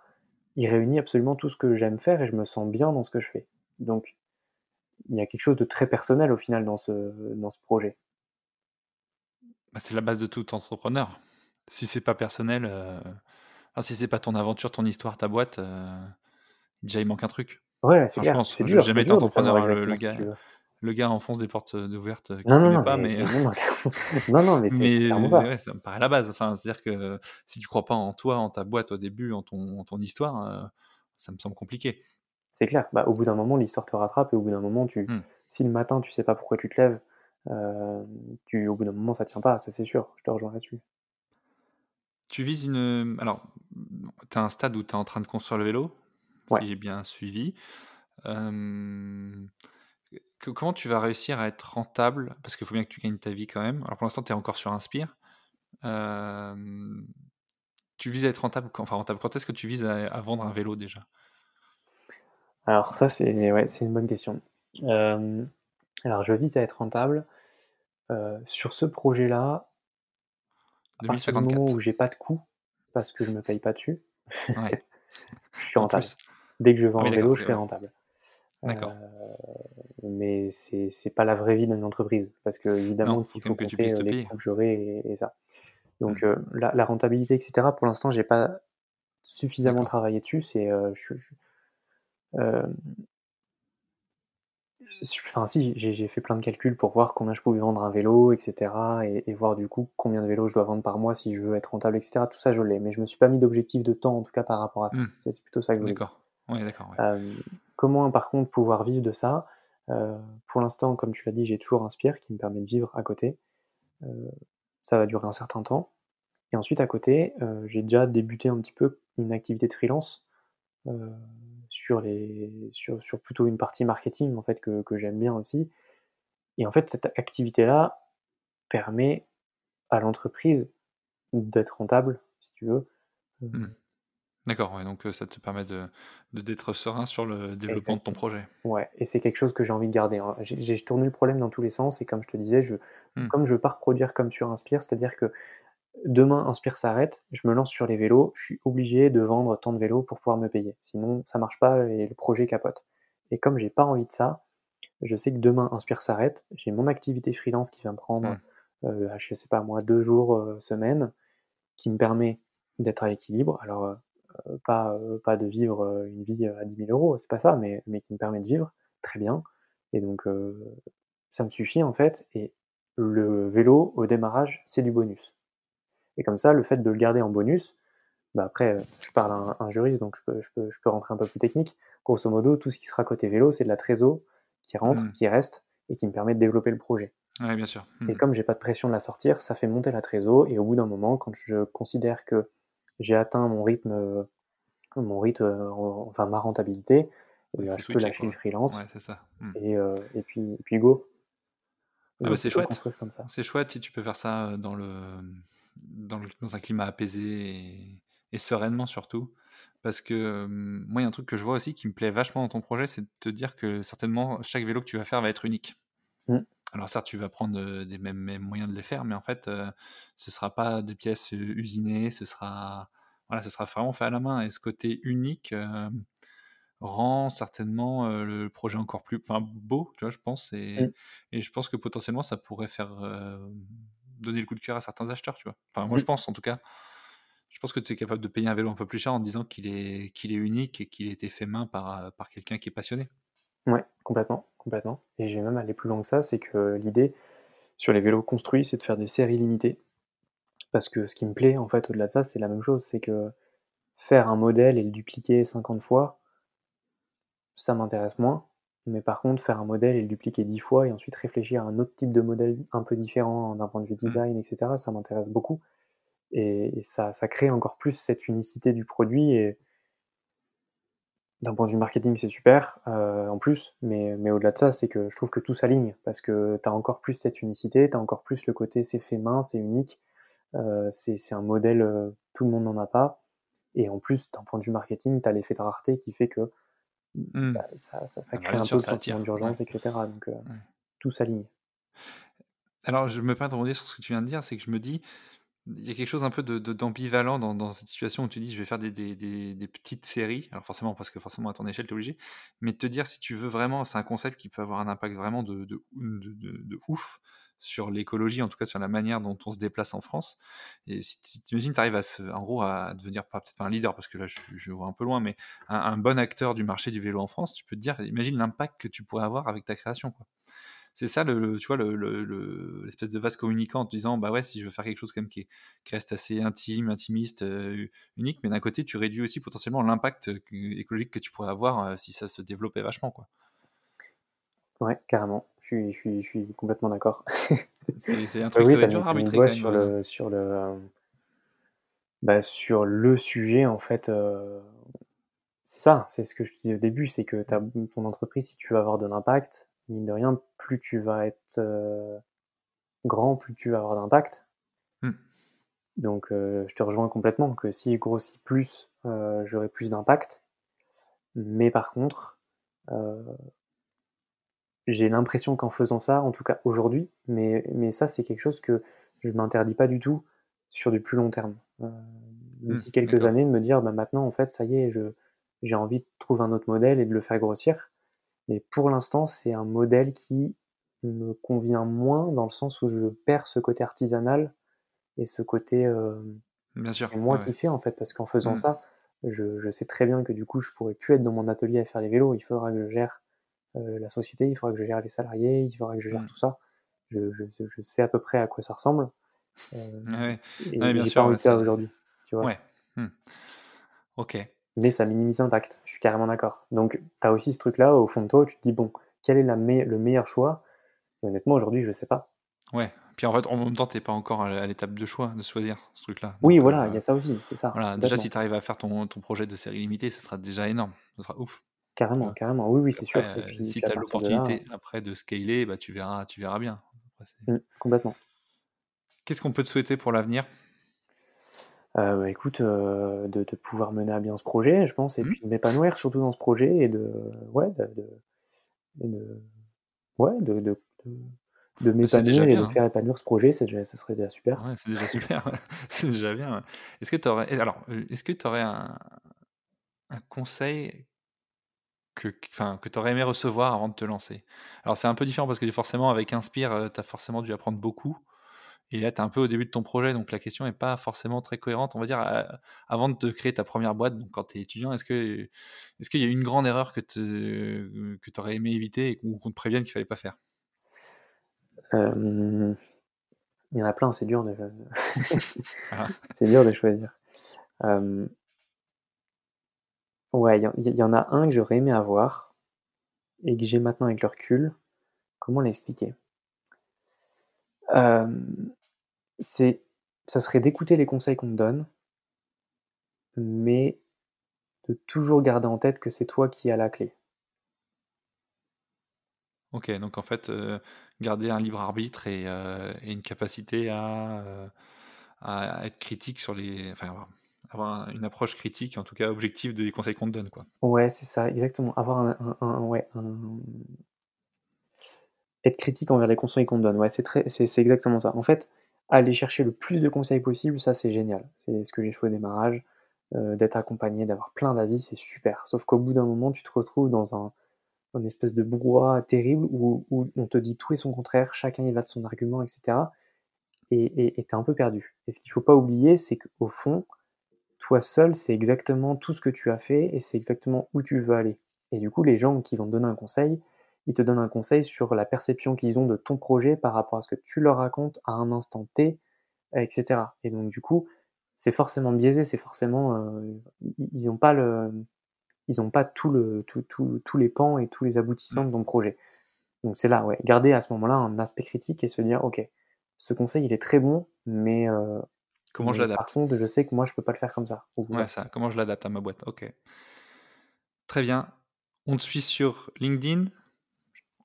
il réunit absolument tout ce que j'aime faire et je me sens bien dans ce que je fais. Donc il y a quelque chose de très personnel au final dans ce, dans ce projet. Bah, c'est la base de tout entrepreneur. Si c'est pas personnel, euh... enfin, si c'est pas ton aventure, ton histoire, ta boîte, euh... déjà il manque un truc. Ouais, c'est clair. Je pense. Jamais été entrepreneur. Le, le, gars, le gars enfonce des portes ouvertes qu'il non, ne connaît pas, mais. non, non, mais ouais, ça me paraît la base. Enfin, c'est-à-dire que si tu crois pas en toi, en ta boîte au début, en ton, en ton histoire, euh, ça me semble compliqué. C'est clair. Bah, au bout d'un moment, l'histoire te rattrape et au bout d'un moment, tu, mmh. si le matin, tu sais pas pourquoi tu te lèves, euh, tu, au bout d'un moment, ça tient pas, ça c'est sûr. Je te rejoins là-dessus. Tu vises une. Alors, tu as un stade où tu es en train de construire le vélo, si j'ai bien suivi. comment tu vas réussir à être rentable? Parce qu'il faut bien que tu gagnes ta vie quand même. Alors, pour l'instant, tu es encore sur Inspire. tu vises à être rentable, enfin rentable. Quand est-ce que tu vises à vendre un vélo déjà? Alors ça, c'est ouais, une bonne question. alors je vise à être rentable. sur ce projet-là, à partir du moment où j'ai pas de coût, parce que je me paye pas dessus. Ouais. Je suis En rentable. Dès que je vends Ah un vélo, je suis rentable. D'accord. Heu, mais c'est pas la vraie vie d'une entreprise parce Non, faut qu'il quand faut que tu compter, heu, te les coûts que j'aurai et et ça. Donc Mmh. la la rentabilité et cetera, pour l'instant, j'ai pas suffisamment travaillé dessus. C'est, je enfin si, j'ai fait plein de calculs pour voir combien je pouvais vendre un vélo et cetera et et voir du coup combien de vélos je dois vendre par mois si je veux être rentable et cetera. Tout ça, je l'ai, mais je me suis pas mis d'objectif de temps, en tout cas, par rapport à ça. Mmh. C'est plutôt ça que je. D'accord. Ouais, d'accord, ouais. Comment par contre pouvoir vivre de ça? Pour l'instant, comme tu l'as dit, j'ai toujours Inspire qui me permet de vivre à côté. Ça va durer un certain temps et ensuite à côté, j'ai déjà débuté un petit peu une activité de freelance, sur les sur sur plutôt une partie marketing en fait que que j'aime bien aussi et en fait cette activité-là permet à l'entreprise d'être rentable, si tu veux. Heu Mmh. D'accord, ouais, donc heu, ça te permet de d'être serein sur le développement de ton projet. Ouais et c'est quelque chose que j'ai envie de garder, hein. J'ai tourné le problème dans tous les sens et comme je te disais, je Mmh. comme je veux pas reproduire comme sur Inspire, c'est-à-dire que demain Inspire s'arrête, je me lance sur les vélos, je suis obligé de vendre tant de vélos pour pouvoir me payer. Sinon ça marche pas et le projet capote et comme j'ai pas envie de ça, je sais que demain Inspire s'arrête, j'ai mon activité freelance qui va me prendre, Mmh. heu, je sais pas moi 2 jours, heu, semaine, qui me permet d'être à l'équilibre. Alors, heu heu, pas, de vivre, une vie, à 10 000 €, c'est pas ça, mais mais qui me permet de vivre très bien et donc ça me suffit en fait et le vélo au démarrage, c'est du bonus et comme ça, le fait de le garder en bonus, bah, après, heu, je parle à un un juriste donc je peux je peux je peux rentrer un peu plus technique. Grosso modo, tout ce qui sera côté vélo, c'est de la trésor qui rentre, Mmh. qui reste et qui me permet de développer le projet Ouais, bien sûr. et Mmh. comme j'ai pas de pression de la sortir, ça fait monter la trésor et au bout d'un moment, quand je considère que j'ai atteint mon rythme, heu, mon rythme, en enfin ma rentabilité et Ouais, bah, je peux lâcher le. Ouais, freelance c'est ça. Mmh. et et puis et puis go. Ah bah, c'est chouette. C'est chouette si tu peux faire ça, dans le, dans le dans un climat apaisé et et sereinement surtout. Parce que, moi, il y a un truc que je vois aussi qui me plaît vachement dans ton projet, c'est de te dire que certainement chaque vélo que tu vas faire va être unique. Mmh. Alors certes, tu vas prendre, des mêmes mêmes moyens de les faire, mais en fait, heu, ce sera pas des pièces, usinées, ce sera voilà, ce sera vraiment fait à la main et ce côté unique, rend certainement, le projet encore plus enfin beau, tu vois, je pense Mmh. et et je pense que potentiellement ça pourrait faire, donner le coup de cœur à certains acheteurs, tu vois? Enfin moi je Mmh. pense en tout cas. Je pense que tu es capable de payer un vélo un peu plus cher en disant qu'il est qu'il est unique et qu'il a été fait main par, heu, par quelqu'un qui est passionné. Ouais, complètement, complètement et je vais même aller plus loin que ça, c'est que l'idée sur les vélos construits, c'est de faire des séries limitées. Parce que ce qui me plaît en fait au-delà de ça, c'est la même chose, c'est que faire un modèle et le dupliquer 50 fois ça m'intéresse moins, mais par contre faire un modèle et le dupliquer 10 fois et ensuite réfléchir à un autre type de modèle un peu différent d'un point de vue Mmh. design et cetera, ça m'intéresse beaucoup. Et et ça ça crée encore plus cette unicité du produit et d'un point de vue marketing, c'est super, heu, en plus, mais mais au-delà de ça, c'est que je trouve que tout s'aligne parce que tu as encore plus cette unicité, tu as encore plus le côté c'est fait main, c'est unique, heu, c'est un modèle, heu, tout le monde n'en a pas. Et en plus, d'un point de vue marketing, tu as l'effet de rareté qui fait que, Mmh. bah, ça ça ça crée un peu le sentiment. Ouais. d'urgence et cetera donc Ouais. tout s'aligne. Alors je me permets de rebondir sur ce que tu viens de dire, c'est que je me dis, il y a quelque chose un peu de de d'ambivalent dans dans cette situation où tu dis: «Je vais faire des des des des petites séries». Alors forcément, parce que forcément à ton échelle, tu es obligé, mais de te dire si tu veux vraiment c'est un concept qui peut avoir un impact vraiment de ouf sur l'écologie, en tout cas sur la manière dont on se déplace en France et si tu imagines, tu arrives à en gros à devenir peut-être pas un leader parce que là je je vois un peu loin, mais un bon acteur du marché du vélo en France, tu peux te dire, imagine l'impact que tu pourrais avoir avec ta création. C'est ça le tu vois le le le l'espèce de vase communicant en te disant: «Bah ouais, si je veux faire quelque chose même qui qui reste assez intime, intimiste, heu, unique», mais d'un côté, tu réduis aussi potentiellement l'impact, que écologique que tu pourrais avoir, heu, si ça se développait vachement, quoi. Ouais, carrément, je suis je suis je suis complètement d'accord. C'est un Bah truc, oui, ça va as être dur à as arbitrer quand même, sur heu. le sur le, bah, sur le sujet en fait, heu, c'est ça, c'est ce que je te disais au début, c'est que b ton entreprise, si tu veux avoir de l'impact, mine de rien, plus tu vas être, heu, grand, plus tu vas avoir d'impact. Mmh. Donc heu, je te rejoins complètement que si je grossis plus, heu, j'aurai plus d'impact, mais par contre, j'ai l'impression qu'en faisant ça, en tout cas aujourd'hui, mais mais ça, c'est quelque chose que je m'interdis pas du tout sur du plus long terme. Heu d'ici quelques d'accord. années, de me dire: «Bah, maintenant, en fait, ça y est, j'ai envie de trouver un autre modèle et de le faire grossir». Mais pour l'instant, c'est un modèle qui me convient moins dans le sens où je perds ce côté artisanal et ce côté, hem, Bien sûr, c'est moi ouais, qui fais, en fait, parce qu'en faisant Mmh. ça, je je sais très bien que, du coup, je pourrais plus être dans mon atelier à faire les vélos. Il faudra que je gère, la société, il faudra que je gère les salariés, il faudra que je gère Mmh. tout ça. Je je je sais à peu près à quoi ça ressemble, Ouais, hem ouais. et Ouais, et bien j'ai pas sûr, envie de ça aujourd'hui, tu vois? ouais. Mmh. OK. Mais ça minimise l'impact, je suis carrément d'accord. Donc tu as aussi ce truc-là au fond de toi où tu te dis: «Bon, quel est la me le meilleur choix?» Honnêtement, aujourd'hui, je sais pas. Ouais, puis en fait, en même temps, tu es pas encore à l'étape de choix, de choisir ce truc-là. Oui, voilà, il y a ça aussi, c'est ça, voilà, déjà si tu arrives à faire ton ton projet de série limitée, ce sera déjà énorme, ce sera ouf, Carrément, carrément, oui, oui, c'est sûr et puis si tu as partir de là l'opportunité après de scaler, bah, tu verras tu verras bien. Après mmh, complètement. qu'est-ce qu'on peut te souhaiter pour l'avenir? Heu, bah, écoute, heu, de de pouvoir mener à bien ce projet, je pense et Mmh? puis de m'épanouir surtout dans ce projet et de ouais, de ouais, de de Bah, m'épanouir et de hein. faire épanouir ce projet, déjà ça serait déjà super. Ouais, c'est déjà super. C'est déjà bien. Est-ce que tu aurais alors, est-ce que tu aurais un un conseil que que tu aurais aimé recevoir avant de te lancer? Alors c'est un peu différent parce que forcément avec Inspire, heu, tu as forcément dû apprendre beaucoup et là, tu es un peu au début de ton projet, donc la question est pas forcément très cohérente. On va dire, heu, avant de te créer ta première boîte, donc quand tu es étudiant, est-ce qu'il y a une grande erreur que te que tu aurais aimé éviter et qu'on qu'on te prévienne qu'il fallait pas faire? Il y en a plein, c'est dur de c'est dur de choisir. Ouais, il y en a un que j'aurais aimé avoir et que j'ai maintenant avec le recul. Comment l'expliquer? C'est ça serait d'écouter les conseils qu'on te donne, mais de toujours garder en tête que c'est toi qui as la clé. OK, donc en fait, heu, garder un libre arbitre et et une capacité à être critique sur les enfin, avoir avoir un une approche critique, en tout cas objective des conseils qu'on te donne, quoi. Ouais, c'est ça, exactement. Avoir un ouais, être critique envers les conseils qu'on te donne. Ouais, c'est très c'est c'est exactement ça. En fait, aller chercher le plus de conseils possible, ça, c'est génial. C'est ce que j'ai fait au démarrage, heu, d'être accompagné, d'avoir plein d'avis, c'est super. Sauf qu'au bout d'un moment, tu te retrouves dans un un espèce de brouhaha terrible où on te dit tout et son contraire, chacun y va de son argument et cetera et et et tu es un peu perdu et ce qu'il faut pas oublier, c'est qu'au fond, toi seul, c'est exactement tout ce que tu as fait et c'est exactement où tu veux aller. Et du coup, les gens qui vont te donner un conseil, ils te donnent un conseil sur la perception qu'ils ont de ton projet par rapport à ce que tu leur racontes à un instant T, et cetera. Et donc du coup, c'est forcément biaisé, c'est forcément, heu, i ils ont pas le ils ont pas tout le tout tout tous les pans et tous les aboutissants de ton projet. Donc c'est là, ouais, garder à ce moment-là un aspect critique et se dire: «OK, ce conseil, il est très bon, mais heu, Comment je mais par l'adapte? contre, je sais que moi, je peux pas le faire comme ça» ou Ouais, ça, comment je l'adapte à ma boîte? OK. Très bien. On te suit sur LinkedIn,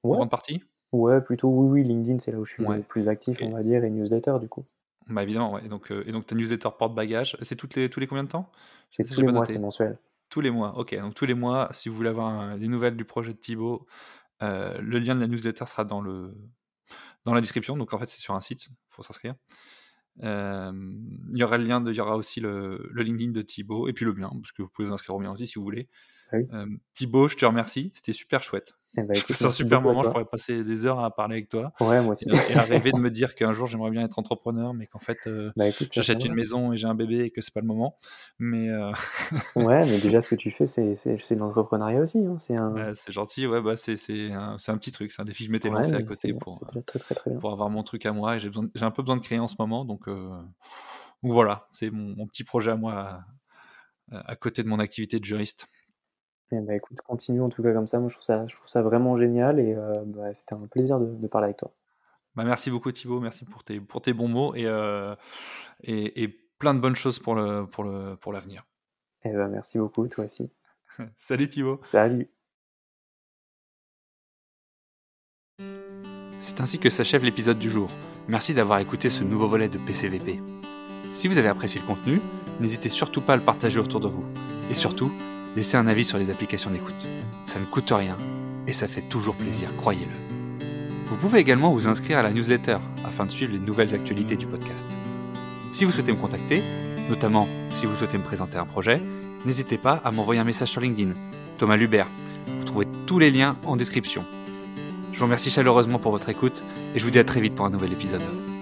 en Ouais, grande partie? ouais, plutôt oui, oui, LinkedIn, c'est là où je suis le plus actif, on va dire et newsletter du coup. Bah, évidemment, ouais et donc heu et donc ta newsletter porte-bagages, c'est toutes les tous les combien de temps? C'est tous les mois, c'est mensuel. Tous les mois, OK, donc tous les mois, si vous voulez avoir un des nouvelles du projet de Thibaut, heu, le lien de la newsletter sera dans le dans la description, donc en fait, c'est sur un site, faut s'inscrire. Il y aura le lien de il y aura aussi le le LinkedIn de Thibaut et puis le mien, parce que vous pouvez vous inscrire au mien aussi si vous voulez. Bah oui. Thibaut, je te remercie, c'était super chouette. Bah, J'ai écoute, passé un super moment, je pourrais passer des heures à parler avec toi Ouais, moi aussi. et à rêver de me dire qu'un jour j'aimerais bien être entrepreneur, mais qu'en fait, heu, Bah, j'achète une maison et j'ai un bébé et que c'est pas le moment. Mais, heu, Ouais, mais déjà ce que tu fais, c'est c'est c'est de l'entrepreneuriat aussi, hein, c'est un ouais, c'est gentil, ouais, bah, c'est c'est un c'est un petit truc, c'est un défi que je m'étais ouais, lancé à c'est côté bien, pour, c'est heu, déjà très, très, très bien. pour avoir mon truc à moi et j'ai un peu besoin de créer en ce moment donc, donc voilà, c'est mon mon petit projet à moi à à côté de mon activité de juriste. Et bah, écoute, continue en tout cas comme ça, moi je trouve ça je trouve ça vraiment génial et heu, bah, c'était un plaisir de de parler avec toi. Bah, merci beaucoup Thibaut, merci pour tes pour tes bons mots et heu et et plein de bonnes choses pour le pour le pour l'avenir. Et bah, merci beaucoup, toi aussi. Salut Thibaut. Salut. C'est ainsi que s'achève l'épisode du jour. Merci d'avoir écouté ce nouveau volet de PCVP. Si vous avez apprécié le contenu, n'hésitez surtout pas à le partager autour de vous. Et surtout, laissez un avis sur les applications d'écoute. Ça ne coûte rien et ça fait toujours plaisir, croyez-le. Vous pouvez également vous inscrire à la newsletter afin de suivre les nouvelles actualités du podcast. Si vous souhaitez me contacter, notamment Si vous souhaitez me présenter un projet, n'hésitez pas à m'envoyer un message sur LinkedIn. Thomas Lubert. Vous trouvez tous les liens en description. Je vous remercie chaleureusement pour votre écoute et je vous dis à très vite pour un nouvel épisode.